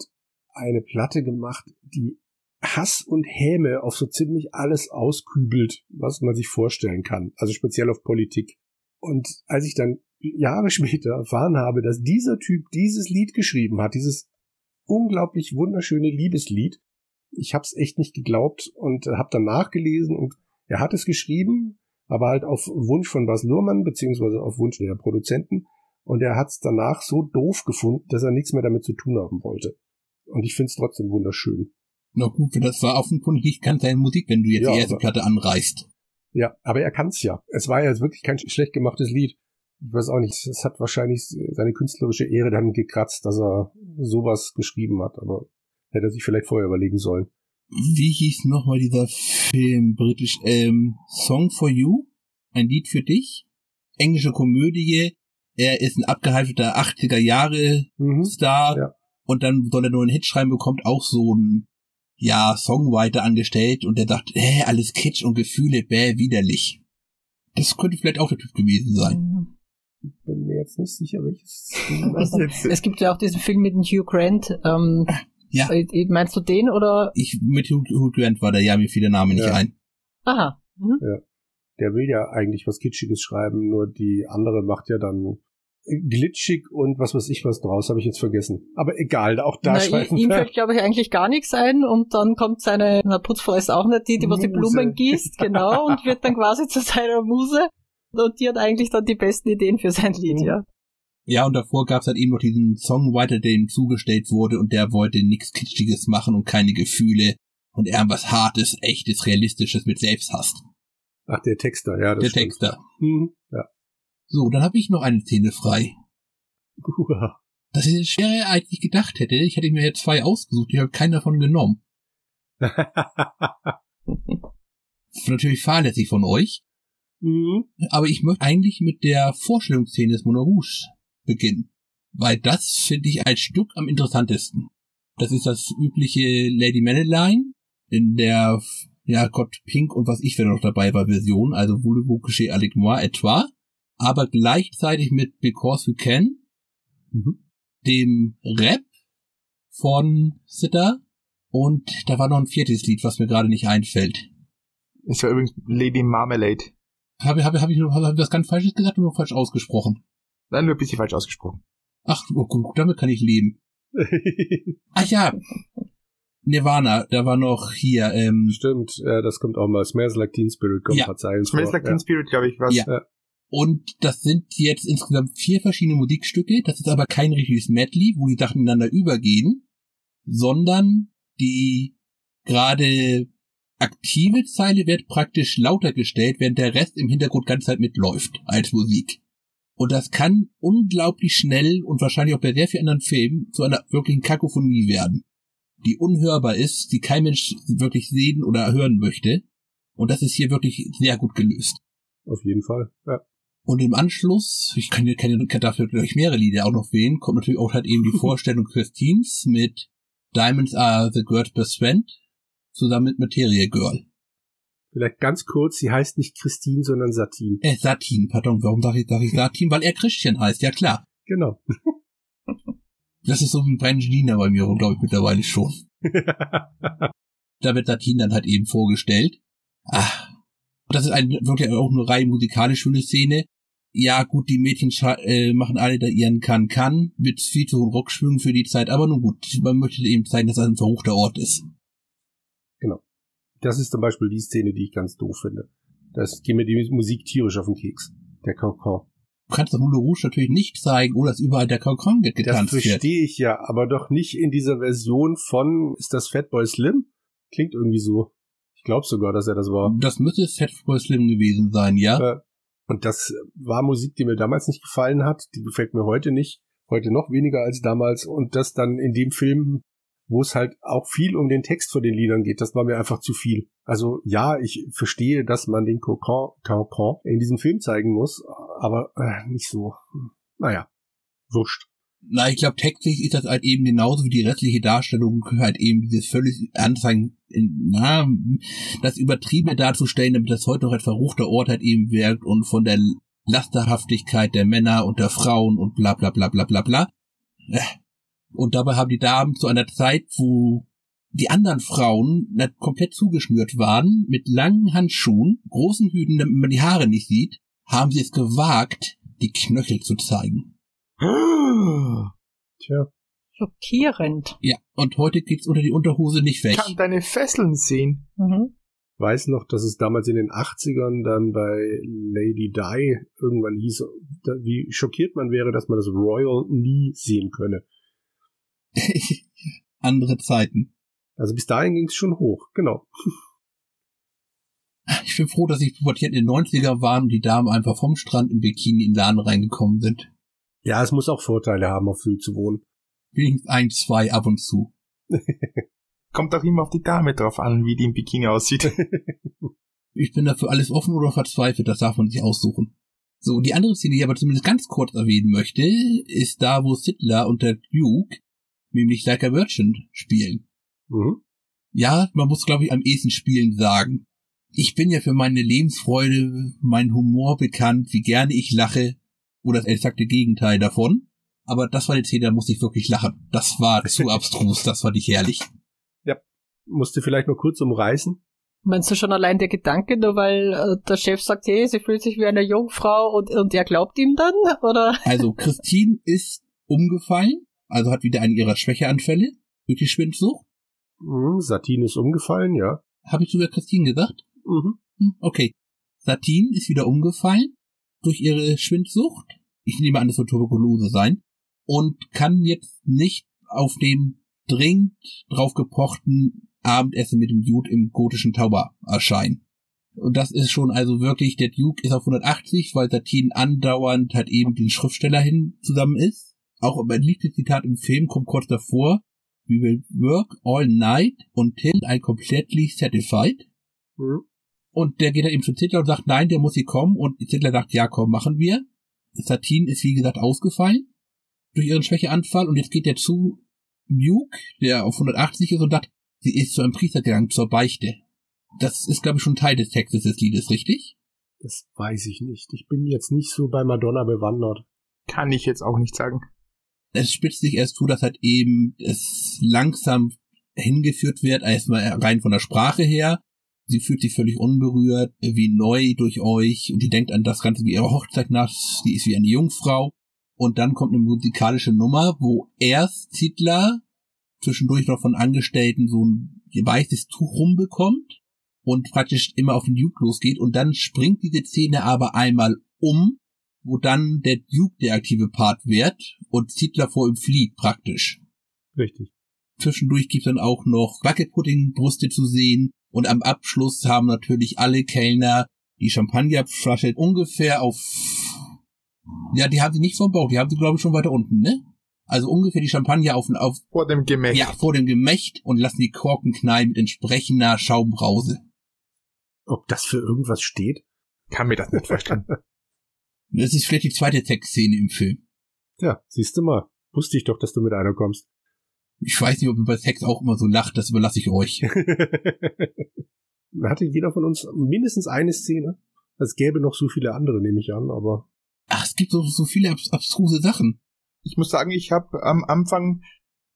eine Platte gemacht, die Hass und Häme auf so ziemlich alles auskübelt, was man sich vorstellen kann, also speziell auf Politik. Und als ich dann Jahre später erfahren habe, dass dieser Typ dieses Lied geschrieben hat, dieses unglaublich wunderschöne Liebeslied, ich hab's echt nicht geglaubt und habe dann nachgelesen und er hat es geschrieben, aber halt auf Wunsch von Bas Luhrmann, beziehungsweise auf Wunsch der Produzenten. Und er hat es danach so doof gefunden, dass er nichts mehr damit zu tun haben wollte. Und ich finde es trotzdem wunderschön. Na gut, das war offenkundig nicht ganz seine Musik, wenn du jetzt ja, die erste Platte anreißt. Ja, aber er kann's ja. Es war ja wirklich kein schlecht gemachtes Lied. Ich weiß auch nicht, es hat wahrscheinlich seine künstlerische Ehre dann gekratzt, dass er sowas geschrieben hat, aber hätte er sich vielleicht vorher überlegen sollen. wie hieß nochmal dieser Film britisch, ähm, Song for You? Ein Lied für dich? Englische Komödie. Er ist ein abgehalfterter 80er Jahre Mhm. Star. Ja. Und dann soll er nur einen Hit schreiben, bekommt auch so ein, ja, Songwriter angestellt und der sagt, äh, alles Kitsch und Gefühle, bäh, widerlich. Das könnte vielleicht auch der Typ gewesen sein. Bin mir jetzt nicht sicher, welches. Was jetzt? Es gibt ja auch diesen Film mit dem Hugh Grant. Ähm, Ja. äh, Meinst du den oder? Ich, mit Hugh, Hugh Grant war der, ja, mir fiel der Name nicht Ja. ein. Aha. Mhm. Der will ja eigentlich was Kitschiges schreiben, nur die andere macht ja dann glitschig und was weiß ich was draus, habe ich jetzt vergessen. Aber egal, auch da Na, ihm wir. fällt, glaube ich, eigentlich gar nichts ein und dann kommt seine, na, Putzfrau ist auch nicht die, die was die. Blumen gießt, genau, und wird dann quasi zu seiner Muse. Und die hat eigentlich dann die besten Ideen für sein Lied, Mhm. ja. Ja, und davor gab's halt eben noch diesen Songwriter, der ihm zugestellt wurde und der wollte nichts Kitschiges machen und keine Gefühle und irgendwas Hartes, Echtes, Realistisches mit Selbsthass. Ach, der Texter, ja, das Der stimmt. Texter. Mhm. Ja. So, dann habe ich noch eine Szene frei. Uah. Das ist schwerer, als ich gedacht hätte. Ich hätte mir jetzt zwei ausgesucht, ich habe keinen davon genommen. Natürlich fahrlässig von euch, mhm. aber ich möchte eigentlich mit der Vorstellungsszene des Moulin Rouge beginnen. Weil das finde ich als Stück am interessantesten. Das ist das übliche Lady Madeline in der, ja Gott, Pink und was ich wer noch dabei war Version, also Voulez-vous coucher avec moi etwa, aber gleichzeitig mit Because We Can, Mhm. dem Rap von Sitter und da war noch ein viertes Lied, was mir gerade nicht einfällt. Es war übrigens Lady Marmalade. Habe hab, hab ich hab ich was ganz Falsches gesagt oder nur falsch ausgesprochen? Nein, nur ein bisschen falsch ausgesprochen. Ach, oh, gut, damit kann ich leben. Ach ja, Nirvana, da war noch hier, ähm, Stimmt, ja, das kommt auch mal. Smells Like Teen Spirit kommt Ja. ein paar Zeilen Smells vor. Like Teen Spirit, glaube ich, was. Ja. und das sind jetzt insgesamt vier verschiedene Musikstücke. Das ist aber kein richtiges Medley, wo die Sachen ineinander übergehen, sondern die gerade aktive Zeile wird praktisch lauter gestellt, während der Rest im Hintergrund ganz Zeit mitläuft als Musik. Und das kann unglaublich schnell und wahrscheinlich auch bei sehr vielen anderen Filmen zu einer wirklichen Kakophonie werden, die unhörbar ist, die kein Mensch wirklich sehen oder hören möchte. Und das ist hier wirklich sehr gut gelöst. Auf jeden Fall. Ja. Und im Anschluss, ich kann, kann, kann dafür gleich mehrere Lieder auch noch wählen, kommt natürlich auch halt eben die Vorstellung Christines mit Diamonds are the girl's best friend zusammen mit Materia Girl. Vielleicht ganz kurz, sie heißt nicht Christine, sondern Satin. Äh, Satin, pardon, warum sage ich, sag ich Satin? Weil er Christian heißt, ja klar. Genau. Das ist so wie Brangelina bei mir, glaube ich, mittlerweile schon. Da wird Satin dann halt eben vorgestellt. Ah, das ist ein, wirklich auch eine rein musikalisch schöne Szene. Ja, gut, die Mädchen äh, machen alle da ihren Kann-Kann mit viel zu hohen Rockschwüngen für die Zeit, aber nun gut, man möchte eben zeigen, dass das ein verruchter Ort ist. Das ist zum Beispiel die Szene, die ich ganz doof finde. Das geht mir die Musik tierisch auf den Keks. Der Kokon. Du kannst das Moulin Rouge natürlich nicht zeigen, oh, dass überall der Das getanzt wird. verstehe ich ja, aber doch nicht in dieser Version von, ist das Fatboy Slim? Klingt irgendwie so. Ich glaube sogar, dass er das war. Das müsste Fatboy Slim gewesen sein, ja? Äh, Und das war Musik, die mir damals nicht gefallen hat. Die gefällt mir heute nicht. Heute noch weniger als damals. Und das dann in dem Film, wo es halt auch viel um den Text von den Liedern geht, das war mir einfach zu viel. Also ja, ich verstehe, dass man den Cocon, in diesem Film zeigen muss, aber äh, nicht so. Naja, wurscht. Na, ich glaube, textlich ist das halt eben genauso wie die restliche Darstellung halt eben dieses völlig in, na, das Übertriebene darzustellen, damit das heute noch ein verruchter Ort halt eben wirkt und von der Lasterhaftigkeit der Männer und der Frauen und bla bla bla bla bla bla. Und dabei haben die Damen zu einer Zeit, wo die anderen Frauen komplett zugeschnürt waren, mit langen Handschuhen, großen Hüten, damit man die Haare nicht sieht, haben sie es gewagt, die Knöchel zu zeigen. Tja. Schockierend. Ja, und heute geht's unter die Unterhose nicht weg. Kann deine Fesseln sehen. Mhm. weiß noch, dass es damals in den 80ern dann bei Lady Di irgendwann hieß, wie schockiert man wäre, dass man das Royal nie sehen könne. Andere Zeiten. Also bis dahin ging es schon hoch, genau. Ich bin froh, dass ich pubertiert in den 90er waren und die Damen einfach vom Strand im Bikini in den Laden reingekommen sind. Ja, es muss auch Vorteile haben, auf Sylt zu wohnen. Wenigstens ein, zwei ab und zu. Kommt auch immer auf die Dame drauf an, wie die im Bikini aussieht. Ich bin dafür alles offen oder verzweifelt, das darf man sich aussuchen. So, die andere Szene, die ich aber zumindest ganz kurz erwähnen möchte, ist da, wo Sittler und der Duke nämlich Like a Merchant spielen. Mhm. Ja, man muss, glaube ich, am ehesten spielen sagen. Ich bin ja für meine Lebensfreude, meinen Humor bekannt, wie gerne ich lache, oder das exakte Gegenteil davon. Aber das war die Szene, da musste ich wirklich lachen. Das war zu abstrus, das fand ich herrlich. Musste vielleicht noch kurz umreißen. Meinst du schon allein der Gedanke, nur weil äh, der Chef sagt, hey, sie fühlt sich wie eine Jungfrau und, und er glaubt ihm dann, oder? Also, Christine ist umgefallen, also hat wieder einen ihrer Schwächeanfälle durch die Schwindsucht. Mhm, Satin ist umgefallen, ja. Habe ich sogar Christine gesagt? Mhm. Hm, Okay. Satin ist wieder umgefallen durch ihre Schwindsucht. Ich nehme an, das wird Tuberkulose sein. Und kann jetzt nicht auf den dringend drauf gepochten Abendessen mit dem Dude im gotischen Tauber erscheinen. Und das ist schon also wirklich, der Duke ist auf 180, weil Satin andauernd halt eben den Schriftsteller hin zusammen ist. Auch mein liebstes Zitat im Film kommt kurz davor. We will work all night until I'm completely satisfied. Mhm. Und der geht dann eben zu Zittler und sagt, nein, der muss hier kommen. Und Zittler sagt, ja, komm, machen wir. Satin ist, wie gesagt, ausgefallen durch ihren Schwächeanfall. Und jetzt geht er zu Duke, der auf 180 ist und sagt, sie ist zu einem Priester gegangen, zur Beichte. Das ist, glaube ich, schon Teil des Textes des Liedes, richtig? Das weiß ich nicht. Ich bin jetzt nicht so bei Madonna bewandert. Kann ich jetzt auch nicht sagen. Es spitzt sich erst zu, dass halt eben es langsam hingeführt wird, erstmal rein von der Sprache her. Sie fühlt sich völlig unberührt, wie neu durch euch und die denkt an das Ganze wie ihre Hochzeit nach, sie ist wie eine Jungfrau. Und dann kommt eine musikalische Nummer, wo erst Zittler zwischendurch noch von Angestellten so ein weißes Tuch rumbekommt und praktisch immer auf den Duke losgeht und dann springt diese Szene aber einmal um, wo dann der Duke der aktive Part wird und Zittler vor ihm flieht praktisch. Richtig. Zwischendurch gibt's dann auch noch Wackelpudding-Brüste zu sehen und am Abschluss haben natürlich alle Kellner die Champagnerflasche ungefähr auf ja, die haben sie nicht vom Bauch, die haben sie glaube ich schon weiter unten, ne? Also ungefähr die Champagner auf, auf Vor dem Gemächt. ja, vor dem Gemächt und lassen die Korken knallen mit entsprechender Schaumbrause. Ob das für irgendwas steht? Kann mir das nicht Das ist vielleicht die zweite Sexszene im Film. Ja, siehst du mal. Wusste ich doch, dass du mit einer kommst. Ich weiß nicht, ob ihr bei Sex auch immer so lacht, das überlasse ich euch. Hatte jeder von uns mindestens eine Szene? Es gäbe noch so viele andere, nehme ich an, aber Ach, es gibt so, so viele abs abstruse Sachen. Ich muss sagen, ich habe am Anfang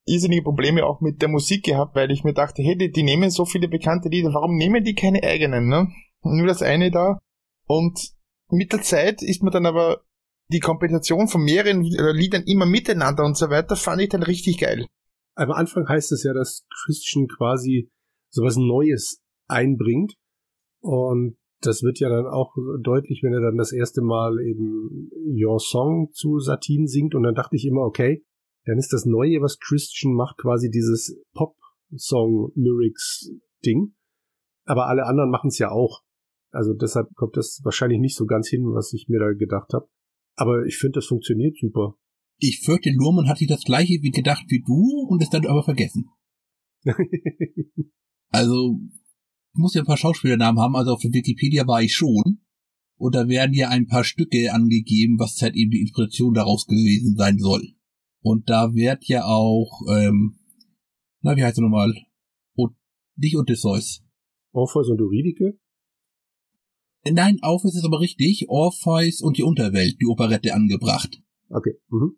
irrsinnige Probleme auch mit der Musik gehabt, weil ich mir dachte, hey, die, die nehmen so viele bekannte Lieder, warum nehmen die keine eigenen, ne? Nur das eine da. Und mit der Zeit ist mir dann aber die Kompensation von mehreren äh, Liedern immer miteinander und so weiter, fand ich dann richtig geil. am Anfang heißt es ja, dass Christian quasi sowas Neues einbringt. Und das wird ja dann auch deutlich, wenn er dann das erste Mal eben Your Song zu Satin singt. Und dann dachte ich immer, okay, dann ist das Neue, was Christian macht, quasi dieses Pop-Song-Lyrics-Ding. Aber alle anderen machen es ja auch. Also deshalb kommt das wahrscheinlich nicht so ganz hin, was ich mir da gedacht habe. Aber ich finde, das funktioniert super. Ich fürchte, Lurman hat sich das gleiche wie gedacht wie du und es dann aber vergessen. Also, ich muss ja ein paar Schauspielernamen haben, also auf der Wikipedia war ich schon. Und da werden ja ein paar Stücke angegeben, was halt eben die Inspiration daraus gewesen sein soll. Und da wird ja auch, ähm, na, wie heißt er nochmal? O nicht Odysseus. Orpheus und Eurydike? Nein, Orpheus ist aber richtig. Orpheus und die Unterwelt, die Operette angebracht. Okay. Mhm.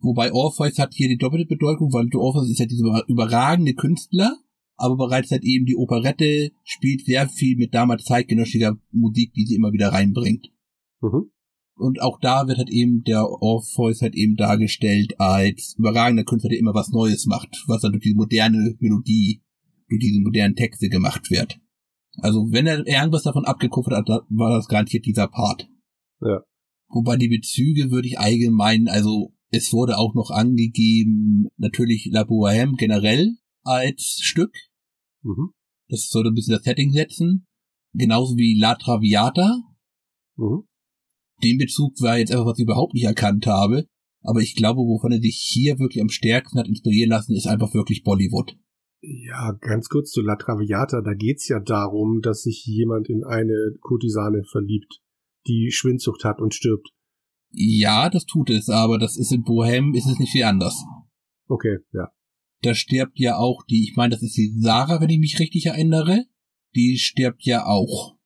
Wobei Orpheus hat hier die doppelte Bedeutung, weil Orpheus ist ja dieser überragende Künstler, aber bereits halt eben die Operette spielt sehr viel mit damals zeitgenössischer Musik, die sie immer wieder reinbringt. Mhm. Und auch da wird halt eben der Orpheus halt eben dargestellt als überragender Künstler, der immer was Neues macht, was dann durch diese moderne Melodie, durch diese modernen Texte gemacht wird. Also wenn er irgendwas davon abgekupfert hat, war das garantiert dieser Part. Ja. Wobei die Bezüge würde ich allgemein, also es wurde auch noch angegeben, natürlich La Bohème generell als Stück. Mhm. Das sollte ein bisschen das Setting setzen. Genauso wie La Traviata. Mhm. Den Bezug war jetzt einfach, was ich überhaupt nicht erkannt habe. Aber ich glaube, wovon er sich hier wirklich am stärksten hat inspirieren lassen, ist einfach wirklich Bollywood. Ja, ganz kurz zu La Traviata. Da geht's ja darum, dass sich jemand in eine Kurtisane verliebt, die Schwindsucht hat und stirbt. Ja, das tut es, aber das ist in Bohem ist es nicht viel anders. Okay, ja. Da stirbt ja auch die, ich meine, das ist die Sarah, wenn ich mich richtig erinnere. Die stirbt ja auch.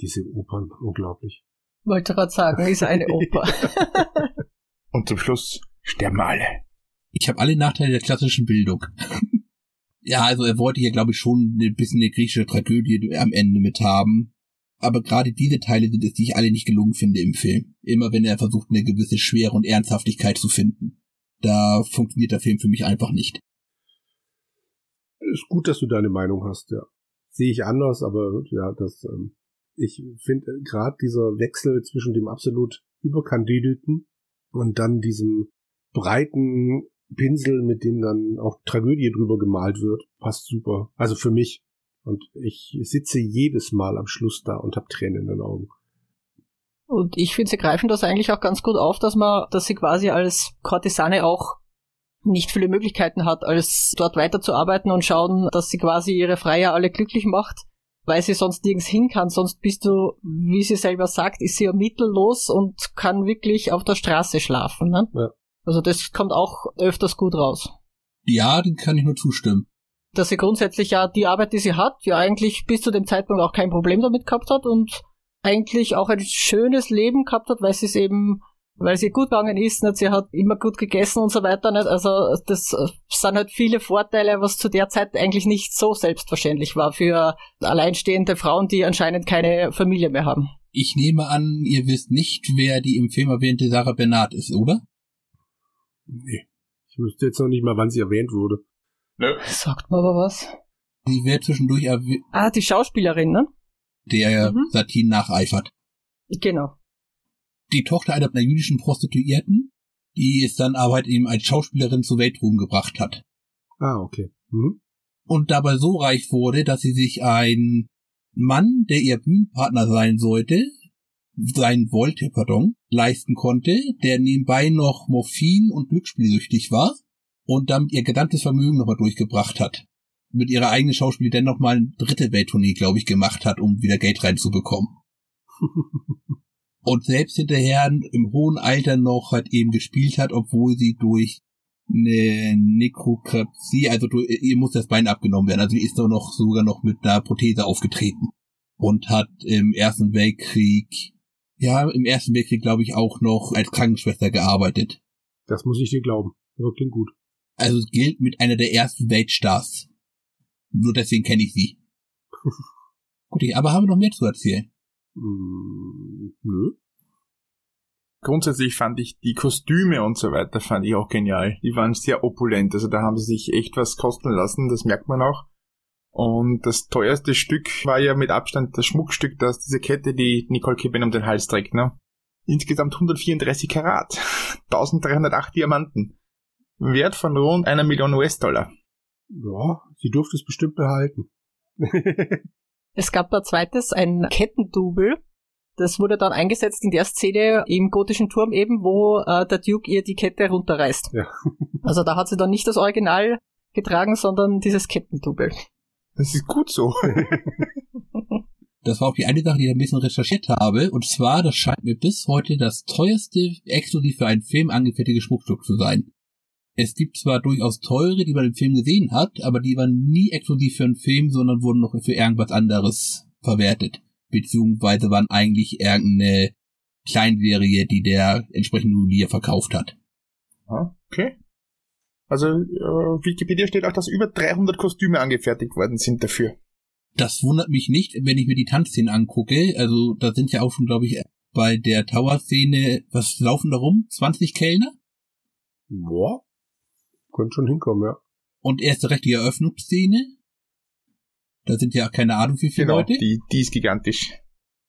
Diese Opern, unglaublich. Wollte gerade sagen, ist eine Oper. Und zum Schluss sterben alle. Ich habe alle Nachteile der klassischen Bildung. Ja, also er wollte hier, glaube ich, schon ein bisschen eine griechische Tragödie am Ende mit haben. Aber gerade diese Teile sind es, die ich alle nicht gelungen finde im Film. Immer wenn er versucht, eine gewisse Schwere und Ernsthaftigkeit zu finden. Da funktioniert der Film für mich einfach nicht. Ist gut, dass du deine Meinung hast, ja. Sehe ich anders, aber ja, das, ähm, ich finde äh, gerade dieser Wechsel zwischen dem absolut überkandidelten und dann diesem breiten Pinsel, mit dem dann auch Tragödie drüber gemalt wird, passt super. Also für mich. Und ich sitze jedes Mal am Schluss da und habe Tränen in den Augen. Und ich finde, sie greifen das eigentlich auch ganz gut auf, dass man, dass sie quasi als Kortisane auch nicht viele Möglichkeiten hat, als dort weiterzuarbeiten und schauen, dass sie quasi ihre Freier alle glücklich macht, weil sie sonst nirgends hin kann. Sonst bist du, wie sie selber sagt, ist sie ja mittellos und kann wirklich auf der Straße schlafen. Ne? Ja. Also das kommt auch öfters gut raus. Ja, dem kann ich nur zustimmen. Dass sie grundsätzlich ja die Arbeit, die sie hat, ja eigentlich bis zu dem Zeitpunkt auch kein Problem damit gehabt hat und eigentlich auch ein schönes Leben gehabt hat, weil sie es eben, weil sie gut gegangen ist, nicht? sie hat immer gut gegessen und so weiter. Nicht? Also das sind halt viele Vorteile, was zu der Zeit eigentlich nicht so selbstverständlich war für alleinstehende Frauen, die anscheinend keine Familie mehr haben. Ich nehme an, ihr wisst nicht, wer die im Film erwähnte Sarah Bernard ist, oder? Nee. Ich wüsste jetzt noch nicht mal, wann sie erwähnt wurde. Nö. Sagt mir aber was. Sie wird zwischendurch erwähnt, Ah, die Schauspielerin, ne? der Mhm. Satin nacheifert. Genau. Die Tochter einer jüdischen Prostituierten, die es dann aber halt eben als Schauspielerin zur Weltruhm gebracht hat. Ah, okay. Mhm. und dabei so reich wurde, dass sie sich ein Mann, der ihr Bühnenpartner sein sollte, sein wollte, pardon, leisten konnte, der nebenbei noch Morphin und Glücksspielsüchtig war und damit ihr gesamtes Vermögen nochmal durchgebracht hat. Mit ihrer eigenen Schauspiel dann nochmal eine dritte Welttournee, glaube ich, gemacht hat, um wieder Geld reinzubekommen. und selbst hinterher im hohen Alter noch halt eben gespielt hat, obwohl sie durch eine Nekrokrapsie, also du, ihr muss das Bein abgenommen werden. Also sie ist doch noch sogar noch mit einer Prothese aufgetreten und hat im Ersten Weltkrieg, ja, im Ersten Weltkrieg glaube ich auch noch als Krankenschwester gearbeitet. Das muss ich dir glauben. Aber klingt gut. Also gilt mit einer der ersten Weltstars. Nur deswegen kenne ich sie. Gut, aber haben wir noch mehr zu erzählen? Mm, nö. Grundsätzlich fand ich die Kostüme und so weiter fand ich auch genial. Die waren sehr opulent. Also da haben sie sich echt was kosten lassen, das merkt man auch. Und das teuerste Stück war ja mit Abstand das Schmuckstück, das diese Kette, die Nicole Kidman um den Hals trägt, ne? Insgesamt 134 Karat. 1308 Diamanten. Wert von rund einer Million US-Dollar. Ja, sie durfte es bestimmt behalten. Es gab da zweites ein Kettendouble. Das wurde dann eingesetzt in der Szene im gotischen Turm eben, wo äh, der Duke ihr die Kette runterreißt. Ja. Also da hat sie dann nicht das Original getragen, sondern dieses Kettendouble. Das ist gut so. Das war auch die eine Sache, die ich ein bisschen recherchiert habe. Und zwar, das scheint mir bis heute das teuerste exklusiv für einen Film angefertigte Schmuckstück zu sein. Es gibt zwar durchaus teure, die man im Film gesehen hat, aber die waren nie exklusiv für einen Film, sondern wurden noch für irgendwas anderes verwertet. Beziehungsweise waren eigentlich irgendeine Kleinserie, die der entsprechende Juwelier verkauft hat. Ah, Okay. Also, äh, Wikipedia steht auch, dass über 300 Kostüme angefertigt worden sind dafür. Das wundert mich nicht, wenn ich mir die Tanzszenen angucke. Also da sind ja auch schon, glaube ich, bei der Tower-Szene, was laufen da rum? 20 Kellner? Boah. Könnte schon hinkommen, ja. Und erste recht die Eröffnungsszene. Da sind ja keine Ahnung wie viele Genau, Leute. die, die ist gigantisch.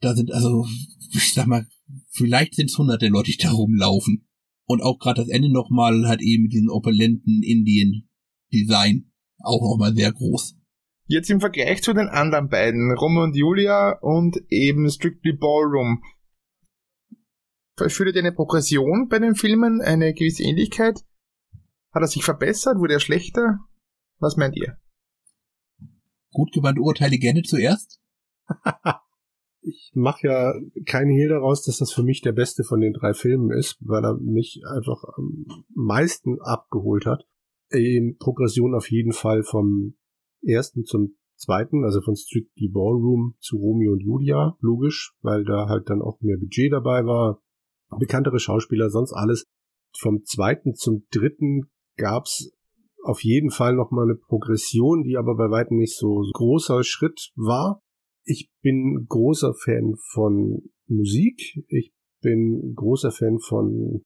Da sind also, ich sag mal, vielleicht sind es hunderte Leute, die da rumlaufen. Und auch gerade das Ende nochmal hat eben mit diesem opulenten Indien-Design auch nochmal sehr groß. Jetzt im Vergleich zu den anderen beiden, Romeo und Julia und eben Strictly Ballroom. Verspürt ihr eine Progression bei den Filmen, eine gewisse Ähnlichkeit? Hat er sich verbessert? Wurde er schlechter? Was meint ihr? Gut gewandte Urteile gerne zuerst. ich mache ja keinen Hehl daraus, dass das für mich der beste von den drei Filmen ist, weil er mich einfach am meisten abgeholt hat. In Progression auf jeden Fall vom ersten zum zweiten, also von Strictly Ballroom zu Romeo und Julia, logisch, weil da halt dann auch mehr Budget dabei war, bekanntere Schauspieler, sonst alles. Vom zweiten zum dritten gab's auf jeden Fall nochmal eine Progression, die aber bei weitem nicht so großer Schritt war. Ich bin großer Fan von Musik. Ich bin großer Fan von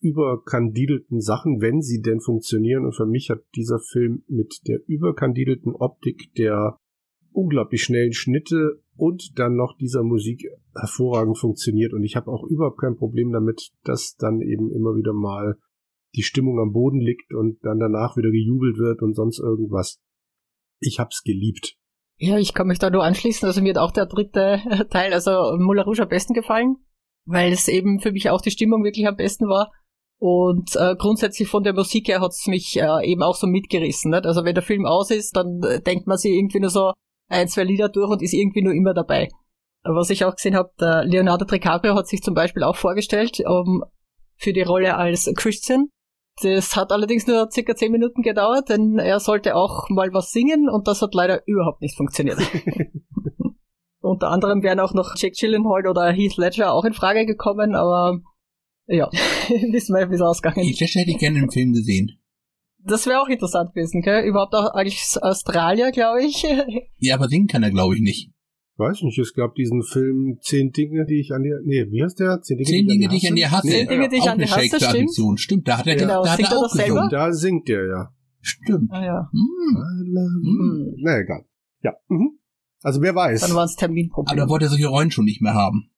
überkandidelten Sachen, wenn sie denn funktionieren. Und für mich hat dieser Film mit der überkandidelten Optik, der unglaublich schnellen Schnitte und dann noch dieser Musik hervorragend funktioniert. Und ich habe auch überhaupt kein Problem damit, dass dann eben immer wieder mal die Stimmung am Boden liegt und dann danach wieder gejubelt wird und sonst irgendwas. Ich hab's geliebt. Ja, ich kann mich da nur anschließen. Also mir hat auch der dritte Teil, also Moulin Rouge am besten gefallen, weil es eben für mich auch die Stimmung wirklich am besten war. Und äh, grundsätzlich von der Musik her hat's mich äh, eben auch so mitgerissen. Nicht? Also wenn der Film aus ist, dann äh, denkt man sich irgendwie nur so ein, zwei Lieder durch und ist irgendwie nur immer dabei. Was ich auch gesehen habe, Leonardo DiCaprio hat sich zum Beispiel auch vorgestellt um, für die Rolle als Christian. Das hat allerdings nur circa zehn Minuten gedauert, denn er sollte auch mal was singen und das hat leider überhaupt nicht funktioniert. Unter anderem wären auch noch Jake Gyllenhaal oder Heath Ledger auch in Frage gekommen, aber ja, wissen wir, wie es ausgegangen ist. Heath Ledger hätte ich gerne im Film gesehen. Das wäre auch interessant gewesen, gell? Überhaupt auch als Australier, glaube ich. ja, aber singen kann er, glaube ich, nicht. Weiß nicht, es gab diesen Film Zehn Dinge, die ich an dir, nee, wie heißt der? Zehn Dinge, Zehn Dinge die ich an dir hasse. Zehn Dinge, die ich an dir hasse, stimmt. Stimmt, da hat er, genau, da hat er auch gesungen. Da singt er, ja. Stimmt. Ah, ja. Hm. Hm. Na egal. Ja. Mhm. Also wer weiß. Dann war es Terminproblem. Aber da wollte er solche Rollen schon nicht mehr haben.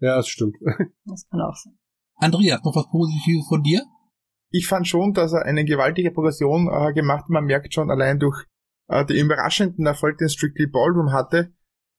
Ja, das stimmt. Das kann auch sein. Andreas, noch was Positives von dir? Ich fand schon, dass er eine gewaltige Progression äh, gemacht hat. Man merkt schon allein durch äh, den überraschenden Erfolg, den Strictly Ballroom hatte,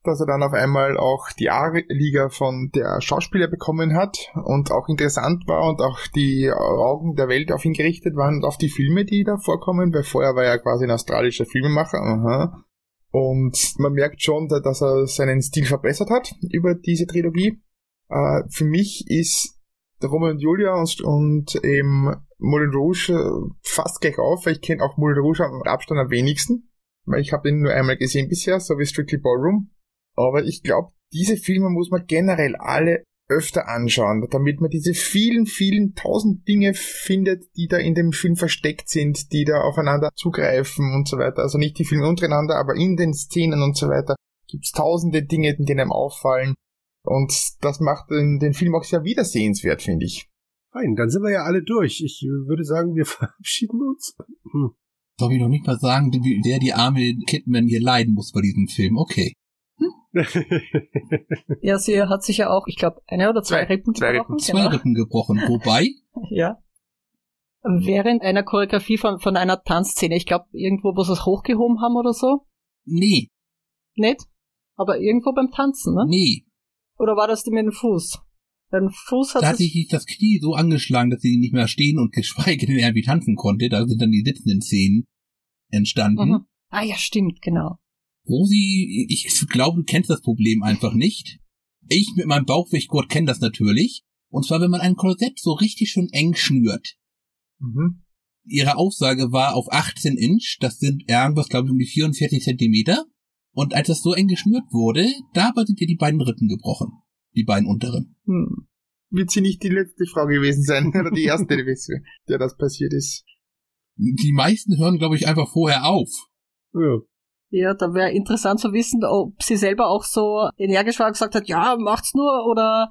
dass er dann auf einmal auch die A-Liga von der Schauspieler bekommen hat und auch interessant war und auch die Augen der Welt auf ihn gerichtet waren und auf die Filme, die da vorkommen, weil vorher war er quasi ein australischer Filmemacher. Aha. Und man merkt schon, dass er seinen Stil verbessert hat über diese Trilogie. Äh, für mich ist Romeo und Julia und, und eben Moulin Rouge äh, fast gleich auf, weil ich kenne auch Moulin Rouge am Abstand am wenigsten, weil ich habe ihn nur einmal gesehen bisher, so wie Strictly Ballroom. Aber ich glaube, diese Filme muss man generell alle öfter anschauen, damit man diese vielen, vielen tausend Dinge findet, die da in dem Film versteckt sind, die da aufeinander zugreifen und so weiter. Also nicht die Filme untereinander, aber in den Szenen und so weiter gibt's tausende Dinge, die einem auffallen. Und das macht den, den Film auch sehr wiedersehenswert, finde ich. Fein, dann sind wir ja alle durch. Ich würde sagen, wir verabschieden uns. Hm. Soll ich noch nicht mal sagen, wer die arme Kidman hier leiden muss bei diesem Film? Okay. ja, sie hat sich ja auch, ich glaube, eine oder zwei, zwei Rippen zwei gebrochen. Rippen. Zwei genau. Rippen gebrochen. Wobei? ja. Während einer Choreografie von, von einer Tanzszene, ich glaube, irgendwo, wo sie es hochgehoben haben oder so? Nee. Nicht? Aber irgendwo beim Tanzen, ne? Nee. Oder war das die mit dem Fuß? Dein Fuß hat da hat sich das Knie so angeschlagen, dass sie nicht mehr stehen und geschweige denn irgendwie tanzen konnte. Da sind dann die sitzenden Szenen entstanden. Mhm. Ah ja, stimmt, genau. Wo sie, ich glaube, du kennst das Problem einfach nicht. Ich mit meinem Bauchwichtgurt kenne das natürlich. Und zwar, wenn man ein Korsett so richtig schön eng schnürt. Mhm. Ihre Aussage war auf 18 Inch, das sind irgendwas, glaube ich, um die 44 Zentimeter. Und als das so eng geschnürt wurde, dabei sind ihr die beiden Rippen gebrochen. Die beiden unteren. Hm. Wird sie nicht die letzte Frau gewesen sein, oder die erste, der das passiert ist? Die meisten hören, glaube ich, einfach vorher auf. Ja. Ja, da wäre interessant zu wissen, ob sie selber auch so energisch war und gesagt hat, ja, macht's nur, oder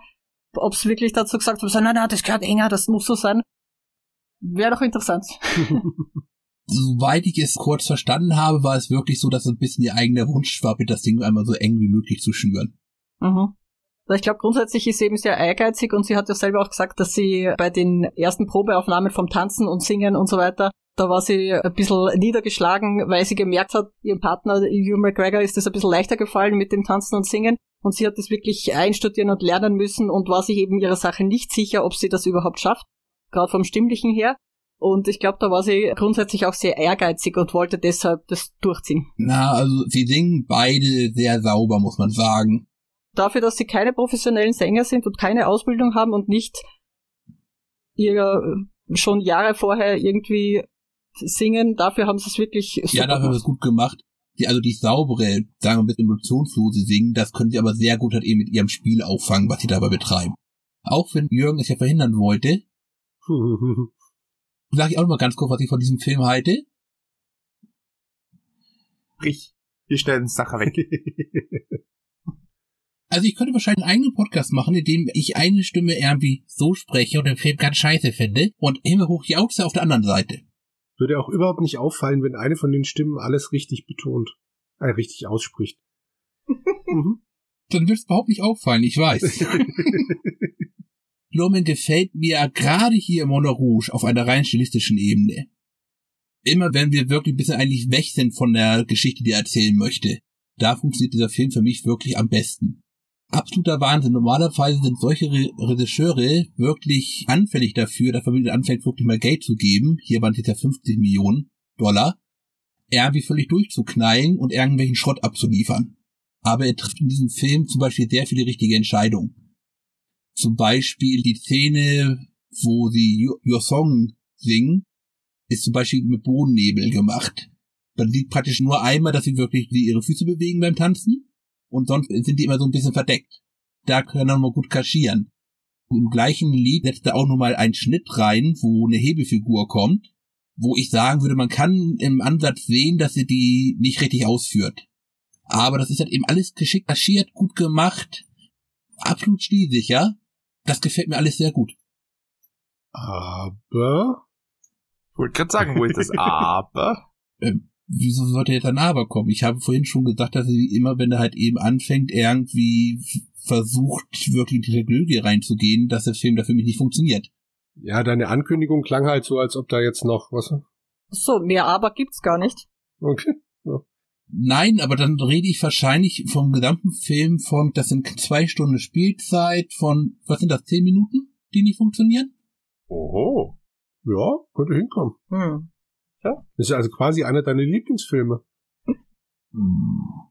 ob sie wirklich dazu gesagt hat, nein, nein, das gehört enger, das muss so sein. Wäre doch interessant. Soweit ich es kurz verstanden habe, war es wirklich so, dass es ein bisschen ihr eigener Wunsch war, das Ding einmal so eng wie möglich zu schnüren. Mhm. Ich glaube, grundsätzlich ist sie eben sehr ehrgeizig und sie hat ja selber auch gesagt, dass sie bei den ersten Probeaufnahmen vom Tanzen und Singen und so weiter da war sie ein bisschen niedergeschlagen, weil sie gemerkt hat, ihrem Partner Hugh McGregor ist es ein bisschen leichter gefallen mit dem Tanzen und Singen. Und sie hat das wirklich einstudieren und lernen müssen und war sich eben ihrer Sache nicht sicher, ob sie das überhaupt schafft, gerade vom Stimmlichen her. Und ich glaube, da war sie grundsätzlich auch sehr ehrgeizig und wollte deshalb das durchziehen. Na, also sie singen beide sehr sauber, muss man sagen. Dafür, dass sie keine professionellen Sänger sind und keine Ausbildung haben und nicht ihr schon Jahre vorher irgendwie singen, dafür haben sie es wirklich super Ja, dafür haben sie es gut gemacht. Die, also die saubere, sagen wir ein bisschen emotionslose singen, das können sie aber sehr gut halt eben mit ihrem Spiel auffangen, was sie dabei betreiben. Auch wenn Jürgen es ja verhindern wollte, sage ich auch noch mal ganz kurz, was ich von diesem Film halte. Brich, wir stellen Sache weg. Also ich könnte wahrscheinlich einen eigenen Podcast machen, in dem ich eine Stimme irgendwie so spreche und den Film ganz scheiße finde und immer hoch die Augen auf der anderen Seite. Würde auch überhaupt nicht auffallen, wenn eine von den Stimmen alles richtig betont, äh, richtig ausspricht. mhm. Dann wird es überhaupt nicht auffallen, ich weiß. Lumen gefällt mir gerade hier im Mono Rouge auf einer rein stilistischen Ebene. Immer wenn wir wirklich ein bisschen eigentlich weg sind von der Geschichte, die er erzählen möchte, da funktioniert dieser Film für mich wirklich am besten. Absoluter Wahnsinn. Normalerweise sind solche Regisseure wirklich anfällig dafür, dass Familie anfängt, wirklich mal Geld zu geben. Hier waren es ja 50 Millionen Dollar. Irgendwie völlig durchzuknallen und irgendwelchen Schrott abzuliefern. Aber er trifft in diesem Film zum Beispiel sehr viele richtige Entscheidungen. Zum Beispiel die Szene, wo sie Your Song singen, ist zum Beispiel mit Bodennebel gemacht. Man sieht praktisch nur einmal, dass sie wirklich ihre Füße bewegen beim Tanzen und sonst sind die immer so ein bisschen verdeckt. Da können wir mal gut kaschieren. Im gleichen Lied setzt er auch nochmal einen Schnitt rein, wo eine Hebefigur kommt, wo ich sagen würde, man kann im Ansatz sehen, dass sie die nicht richtig ausführt. Aber das ist halt eben alles geschickt kaschiert, gut gemacht, absolut stilsicher. Das gefällt mir alles sehr gut. Aber? Ich wollte gerade sagen, wo ist das Aber? Ähm, wieso sollte jetzt ein Aber kommen? Ich habe vorhin schon gesagt, dass sie immer, wenn er halt eben anfängt, irgendwie versucht, wirklich in die Tragödie reinzugehen, dass der Film da für mich nicht funktioniert. Ja, deine Ankündigung klang halt so, als ob da jetzt noch was. So, mehr Aber gibt's gar nicht. Okay. Ja. Nein, aber dann rede ich wahrscheinlich vom gesamten Film von, das sind zwei Stunden Spielzeit von, was sind das, zehn Minuten, die nicht funktionieren? Oho. Ja, könnte hinkommen. Hm. Ja. Das ist also quasi einer deiner Lieblingsfilme. Hm.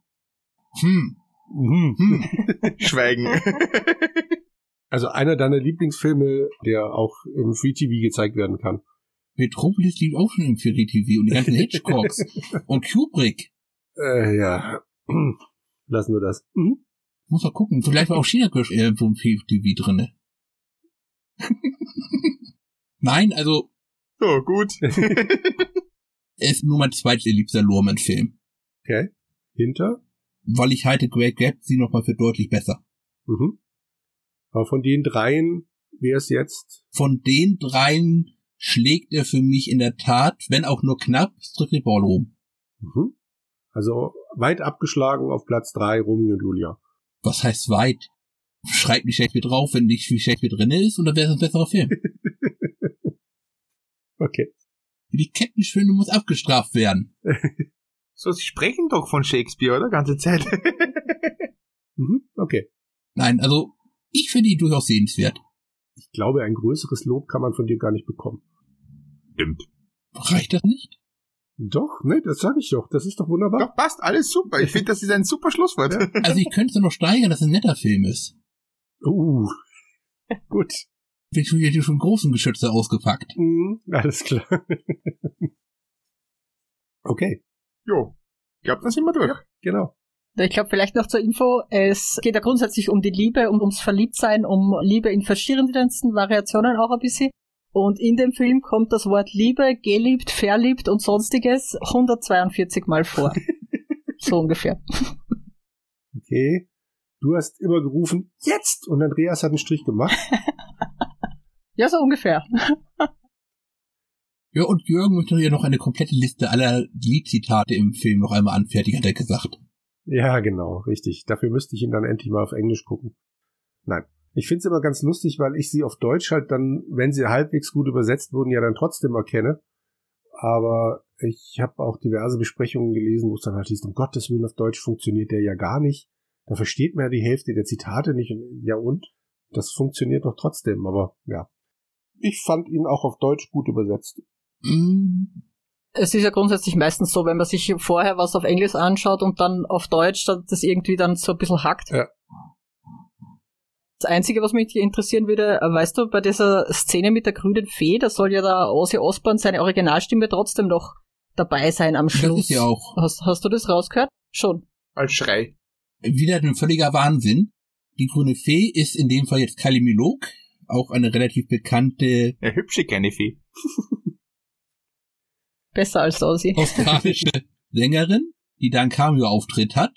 Hm. hm. hm. Schweigen. Also einer deiner Lieblingsfilme, der auch im Free TV gezeigt werden kann. Metropolis liegt auch schon im Free TV und die ganzen Hitchcocks und Kubrick. Äh, ja. Lassen wir das. Mhm. Muss mal gucken. Vielleicht war auch China irgendwo im TV drinne. Nein, also. Oh, gut. er ist nur mein zweitliebster Lorman-Film. Okay. Hinter? Weil ich halte Great Gatsby nochmal für deutlich besser. Mhm. Aber von den dreien wäre es jetzt? Von den dreien schlägt er für mich in der Tat, wenn auch nur knapp, Strictly Ballroom. Mhm. Also weit abgeschlagen auf Platz drei Romeo und Julia. Was heißt weit? Schreibt nicht Shakespeare drauf, wenn nicht viel Shakespeare drin ist, und dann wäre es ein besserer Film. okay. Die Kettenschwindel muss abgestraft werden. so, Sie sprechen doch von Shakespeare, oder? Ganze Zeit. mhm, okay. Nein, also, ich finde ihn durchaus sehenswert. Ich glaube, ein größeres Lob kann man von dir gar nicht bekommen. Stimmt. Reicht das nicht? Doch, ne, das sage ich doch. Das ist doch wunderbar. Doch, passt, alles super. Ich finde, das ist ein super Schlusswort. Also ich könnte es noch steigern, dass es ein netter Film ist. Uh, gut. Bin schon hier schon großen Geschütze ausgepackt. Mm, alles klar. okay. Jo. Ich glaube, dann sind wir durch. Ja, genau. Ich glaube, vielleicht noch zur Info, es geht ja grundsätzlich um die Liebe, um ums Verliebtsein, um Liebe in verschiedensten Variationen auch ein bisschen. Und in dem Film kommt das Wort Liebe, geliebt, verliebt und sonstiges 142 Mal vor. so ungefähr. Okay. Du hast immer gerufen, jetzt! Und Andreas hat einen Strich gemacht. ja, so ungefähr. ja, und Jürgen möchte ja noch eine komplette Liste aller Liedzitate im Film noch einmal anfertigen, hat er gesagt. Ja, genau, richtig. Dafür müsste ich ihn dann endlich mal auf Englisch gucken. Nein. Ich finde es immer ganz lustig, weil ich sie auf Deutsch halt dann, wenn sie halbwegs gut übersetzt wurden, ja dann trotzdem erkenne. Aber ich habe auch diverse Besprechungen gelesen, wo es dann halt hieß, um Gottes Willen auf Deutsch funktioniert der ja gar nicht. Da versteht man ja die Hälfte der Zitate nicht. Ja und? Das funktioniert doch trotzdem, aber ja. Ich fand ihn auch auf Deutsch gut übersetzt. Mm, Es ist ja grundsätzlich meistens so, wenn man sich vorher was auf Englisch anschaut und dann auf Deutsch, dass das irgendwie dann so ein bisschen hackt. Ja. Das Einzige, was mich interessieren würde, äh, weißt du, bei dieser Szene mit der grünen Fee, da soll ja der Ozzy Osbourne seine Originalstimme trotzdem noch dabei sein am Das Schluss. ist ja auch Hast, hast du das rausgehört? Schon. Als Schrei. wieder ein völliger Wahnsinn. Die grüne Fee ist in dem Fall jetzt Kylie Minogue, auch eine relativ bekannte Eine hübsche kleine Fee. Besser als der Ozzy. australische Sängerin, die da einen Cameo-Auftritt hat,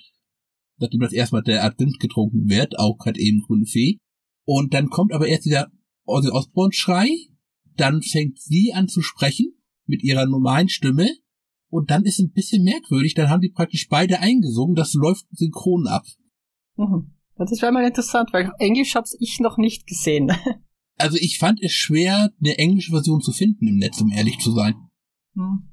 nachdem das erstmal der Advent getrunken wird, auch hat eben grüne Fee. Und dann kommt aber erst dieser Ozzy Osbourne-Schrei, dann fängt sie an zu sprechen mit ihrer normalen Stimme und dann ist ein bisschen merkwürdig, dann haben die praktisch beide eingesungen, das läuft synchron ab. Mhm. Das wäre mal interessant, weil Englisch hab's ich noch nicht gesehen. Also ich fand es schwer, eine englische Version zu finden im Netz, um ehrlich zu sein. Hm.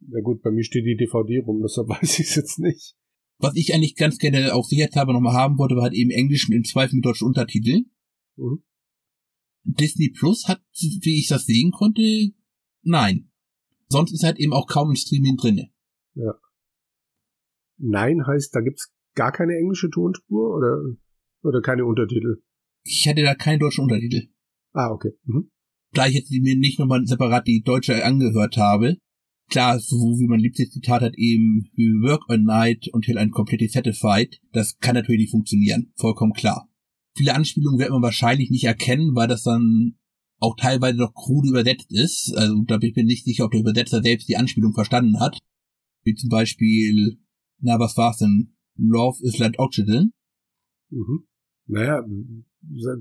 Ja gut, bei mir steht die DVD rum, deshalb weiß ich es jetzt nicht. Was ich eigentlich ganz gerne auch sicherheitshalber nochmal haben wollte, war halt eben Englisch im Zweifel mit deutschen Untertiteln. Mhm. Disney Plus hat, wie ich das sehen konnte, nein. Sonst ist halt eben auch kaum ein Streaming drinne. Nein heißt, da gibt's gar keine englische Tonspur oder, oder keine Untertitel. Ich hatte da keine deutschen Untertitel. Ah, okay. Mhm. Da ich jetzt mir nicht nochmal separat die deutsche angehört habe, klar, so wie mein liebstes Zitat hat eben, we work a night until I'm completely satisfied, das kann natürlich nicht funktionieren, vollkommen klar. Viele Anspielungen wird man wahrscheinlich nicht erkennen, weil das dann auch teilweise noch krude übersetzt ist. Also da bin ich mir nicht sicher, ob der Übersetzer selbst die Anspielung verstanden hat. Wie zum Beispiel, na was war's denn? Love is like oxygen. Mhm. Naja,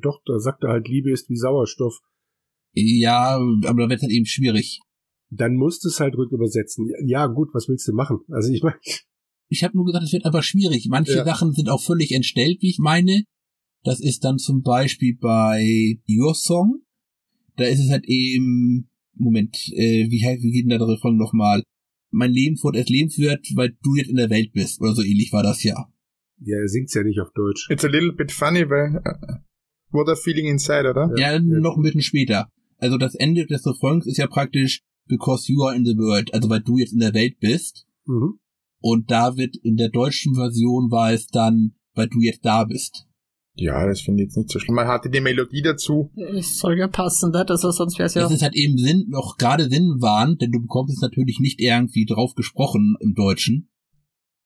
doch, da sagt er halt, Liebe ist wie Sauerstoff. Ja, aber da wird halt eben schwierig. Dann musst du es halt rückübersetzen. Ja, gut, was willst du machen? Also ich meine, Ich habe nur gesagt, es wird einfach schwierig. Manche Ja. Sachen sind auch völlig entstellt, wie ich meine. Das ist dann zum Beispiel bei Your Song. Da ist es halt eben, Moment, äh, wie, heißt, wie geht denn da der Refrain nochmal? Mein Leben wurde erst lebenswert, weil du jetzt in der Welt bist. Oder so ähnlich war das ja. Ja, er singt's ja nicht auf Deutsch. It's a little bit funny, weil äh, what a feeling inside, oder? Ja, noch ein bisschen später. Also das Ende des Refrains ist ja praktisch because you are in the world, also weil du jetzt in der Welt bist. Mhm. Und da wird in der deutschen Version war es dann, weil du jetzt da bist. Ja, das finde ich jetzt nicht so schlimm. Man hatte die Melodie dazu. Es soll ja passen, ne? Also sonst wäre es ja. Das ist halt eben Sinn, noch gerade sinnwahrend, denn du bekommst es natürlich nicht irgendwie drauf gesprochen im Deutschen.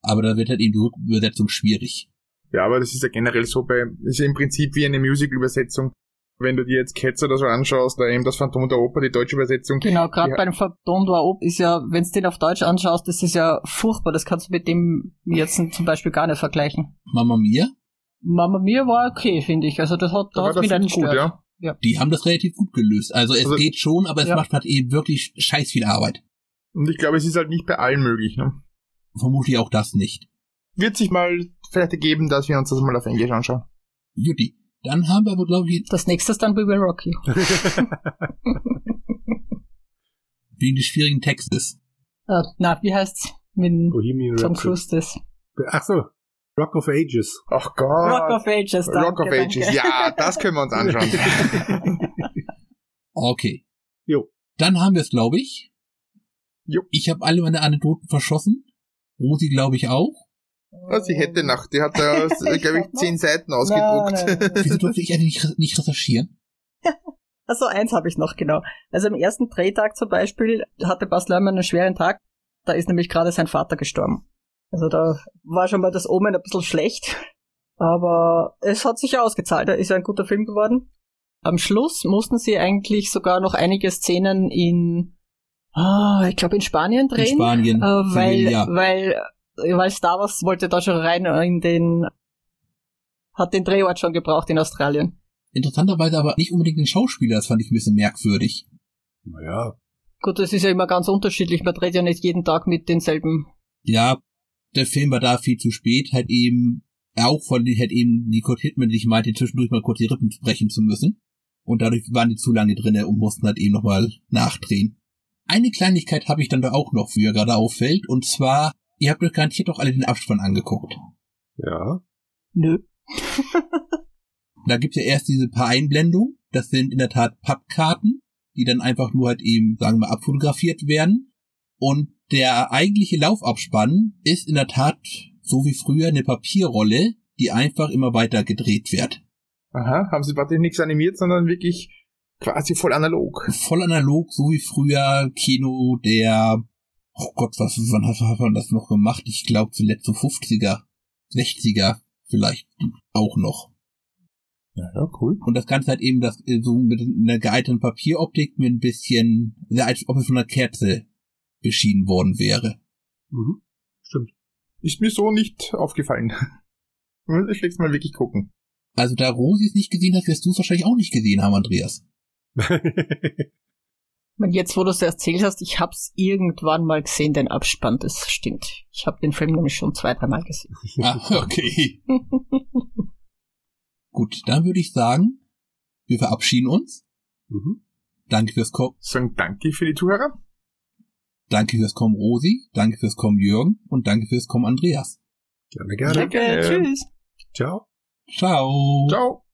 Aber da wird halt eben die Rückübersetzung schwierig. Ja, aber das ist ja generell so bei, ist ja im Prinzip wie eine Musical-Übersetzung. Wenn du dir jetzt Cats oder so anschaust, da eben das Phantom der Oper, die deutsche Übersetzung. Genau, gerade Ja. bei dem Phantom du Op ist ja, wenn du den auf Deutsch anschaust, das ist ja furchtbar. Das kannst du mit dem jetzt zum Beispiel gar nicht vergleichen. Mama Mia, Mama Mia war okay, finde ich. Also das hat, da das mich nicht gut, gestört. ja. die haben das relativ gut gelöst. Also es Also- geht schon, aber es Ja. macht halt eben wirklich scheiß viel Arbeit. Und ich glaube, es ist halt nicht bei allen möglich, ne? Vermutlich auch das nicht. Wird sich mal vielleicht ergeben, dass wir uns das mal auf Englisch anschauen. Juti. Dann haben wir aber, glaube ich, Das nächste ist dann We Will Rock You. wegen des schwierigen Textes. Äh, na, wie heißt's? Mit Bohemian Tom. Cruise das. Ach so, Rock of Ages. Ach Gott. Rock of Ages, danke, Rock of Ages. danke. Ja, das können wir uns anschauen. Okay. Jo. Dann haben wir es, glaube ich. Jo. Ich habe alle meine Anekdoten verschossen. Rosi, glaube ich, auch. Was sie hätte nach, die hat da, glaube ich, zehn Seiten ausgedruckt. Nein, nein, nein. Wieso durfte ich eigentlich nicht, nicht recherchieren? Also eins habe ich noch, genau. Also am ersten Drehtag zum Beispiel hatte Bas Lerman einen schweren Tag. Da ist nämlich gerade sein Vater gestorben. Also da war schon mal das Omen ein bisschen schlecht. Aber es hat sich ja ausgezahlt. Da ist ja ein guter Film geworden. Am Schluss mussten sie eigentlich sogar noch einige Szenen in, ah, ich glaube in Spanien drehen. In Spanien. Äh, weil, Sevilla. weil, weil Star Wars wollte da schon rein in den, hat den Drehort schon gebraucht in Australien. Interessanterweise aber nicht unbedingt den Schauspieler, das fand ich ein bisschen merkwürdig. Naja, Gut, das ist ja immer ganz unterschiedlich. Man dreht ja nicht jeden Tag mit denselben. Ja, der Film war da viel zu spät, halt eben, auch von den halt eben Nicole Kidman, die ich meinte, zwischendurch mal kurz die Rippen brechen zu müssen. Und dadurch waren die zu lange drinne und mussten halt eben nochmal nachdrehen. Eine Kleinigkeit habe ich dann da auch noch, wie ihr gerade auffällt, und zwar, ihr habt euch garantiert doch alle den Abspann angeguckt. ja. Nö. Da gibt's ja erst diese paar Einblendungen, das sind in der Tat Pappkarten, die dann einfach nur halt eben, sagen wir, abfotografiert werden. Und der eigentliche Laufabspann ist in der Tat so wie früher eine Papierrolle, die einfach immer weiter gedreht wird. Aha, haben sie praktisch nichts animiert, sondern wirklich quasi voll analog. Voll analog, so wie früher Kino der, oh Gott, was, wann hat man das noch gemacht? Ich glaube zuletzt so 50er, 60er vielleicht auch noch. Ja, ja, cool. Und das Ganze halt eben das, so mit einer geeigneten Papieroptik mit ein bisschen, als ob es von einer Kerze beschienen worden wäre. Mhm. Stimmt. Ist mir so nicht aufgefallen. Muss ich nächstes Mal wirklich gucken. Also da Rosi es nicht gesehen hat, wirst du es wahrscheinlich auch nicht gesehen haben, Andreas. Und jetzt, wo du es erzählt hast, ich hab's irgendwann mal gesehen, den Abspann, das stimmt. Ich habe den Film nämlich schon zwei, dreimal gesehen. ah, okay. Gut, dann würde ich sagen, wir verabschieden uns. mhm. Danke fürs Kommen. Sagen danke für die Zuhörer. Danke fürs Kommen, Rosi. Danke fürs Kommen, Jürgen. Und danke fürs Kommen, Andreas. Gerne, gerne. Danke. Tschüss. Ciao. Ciao. Ciao.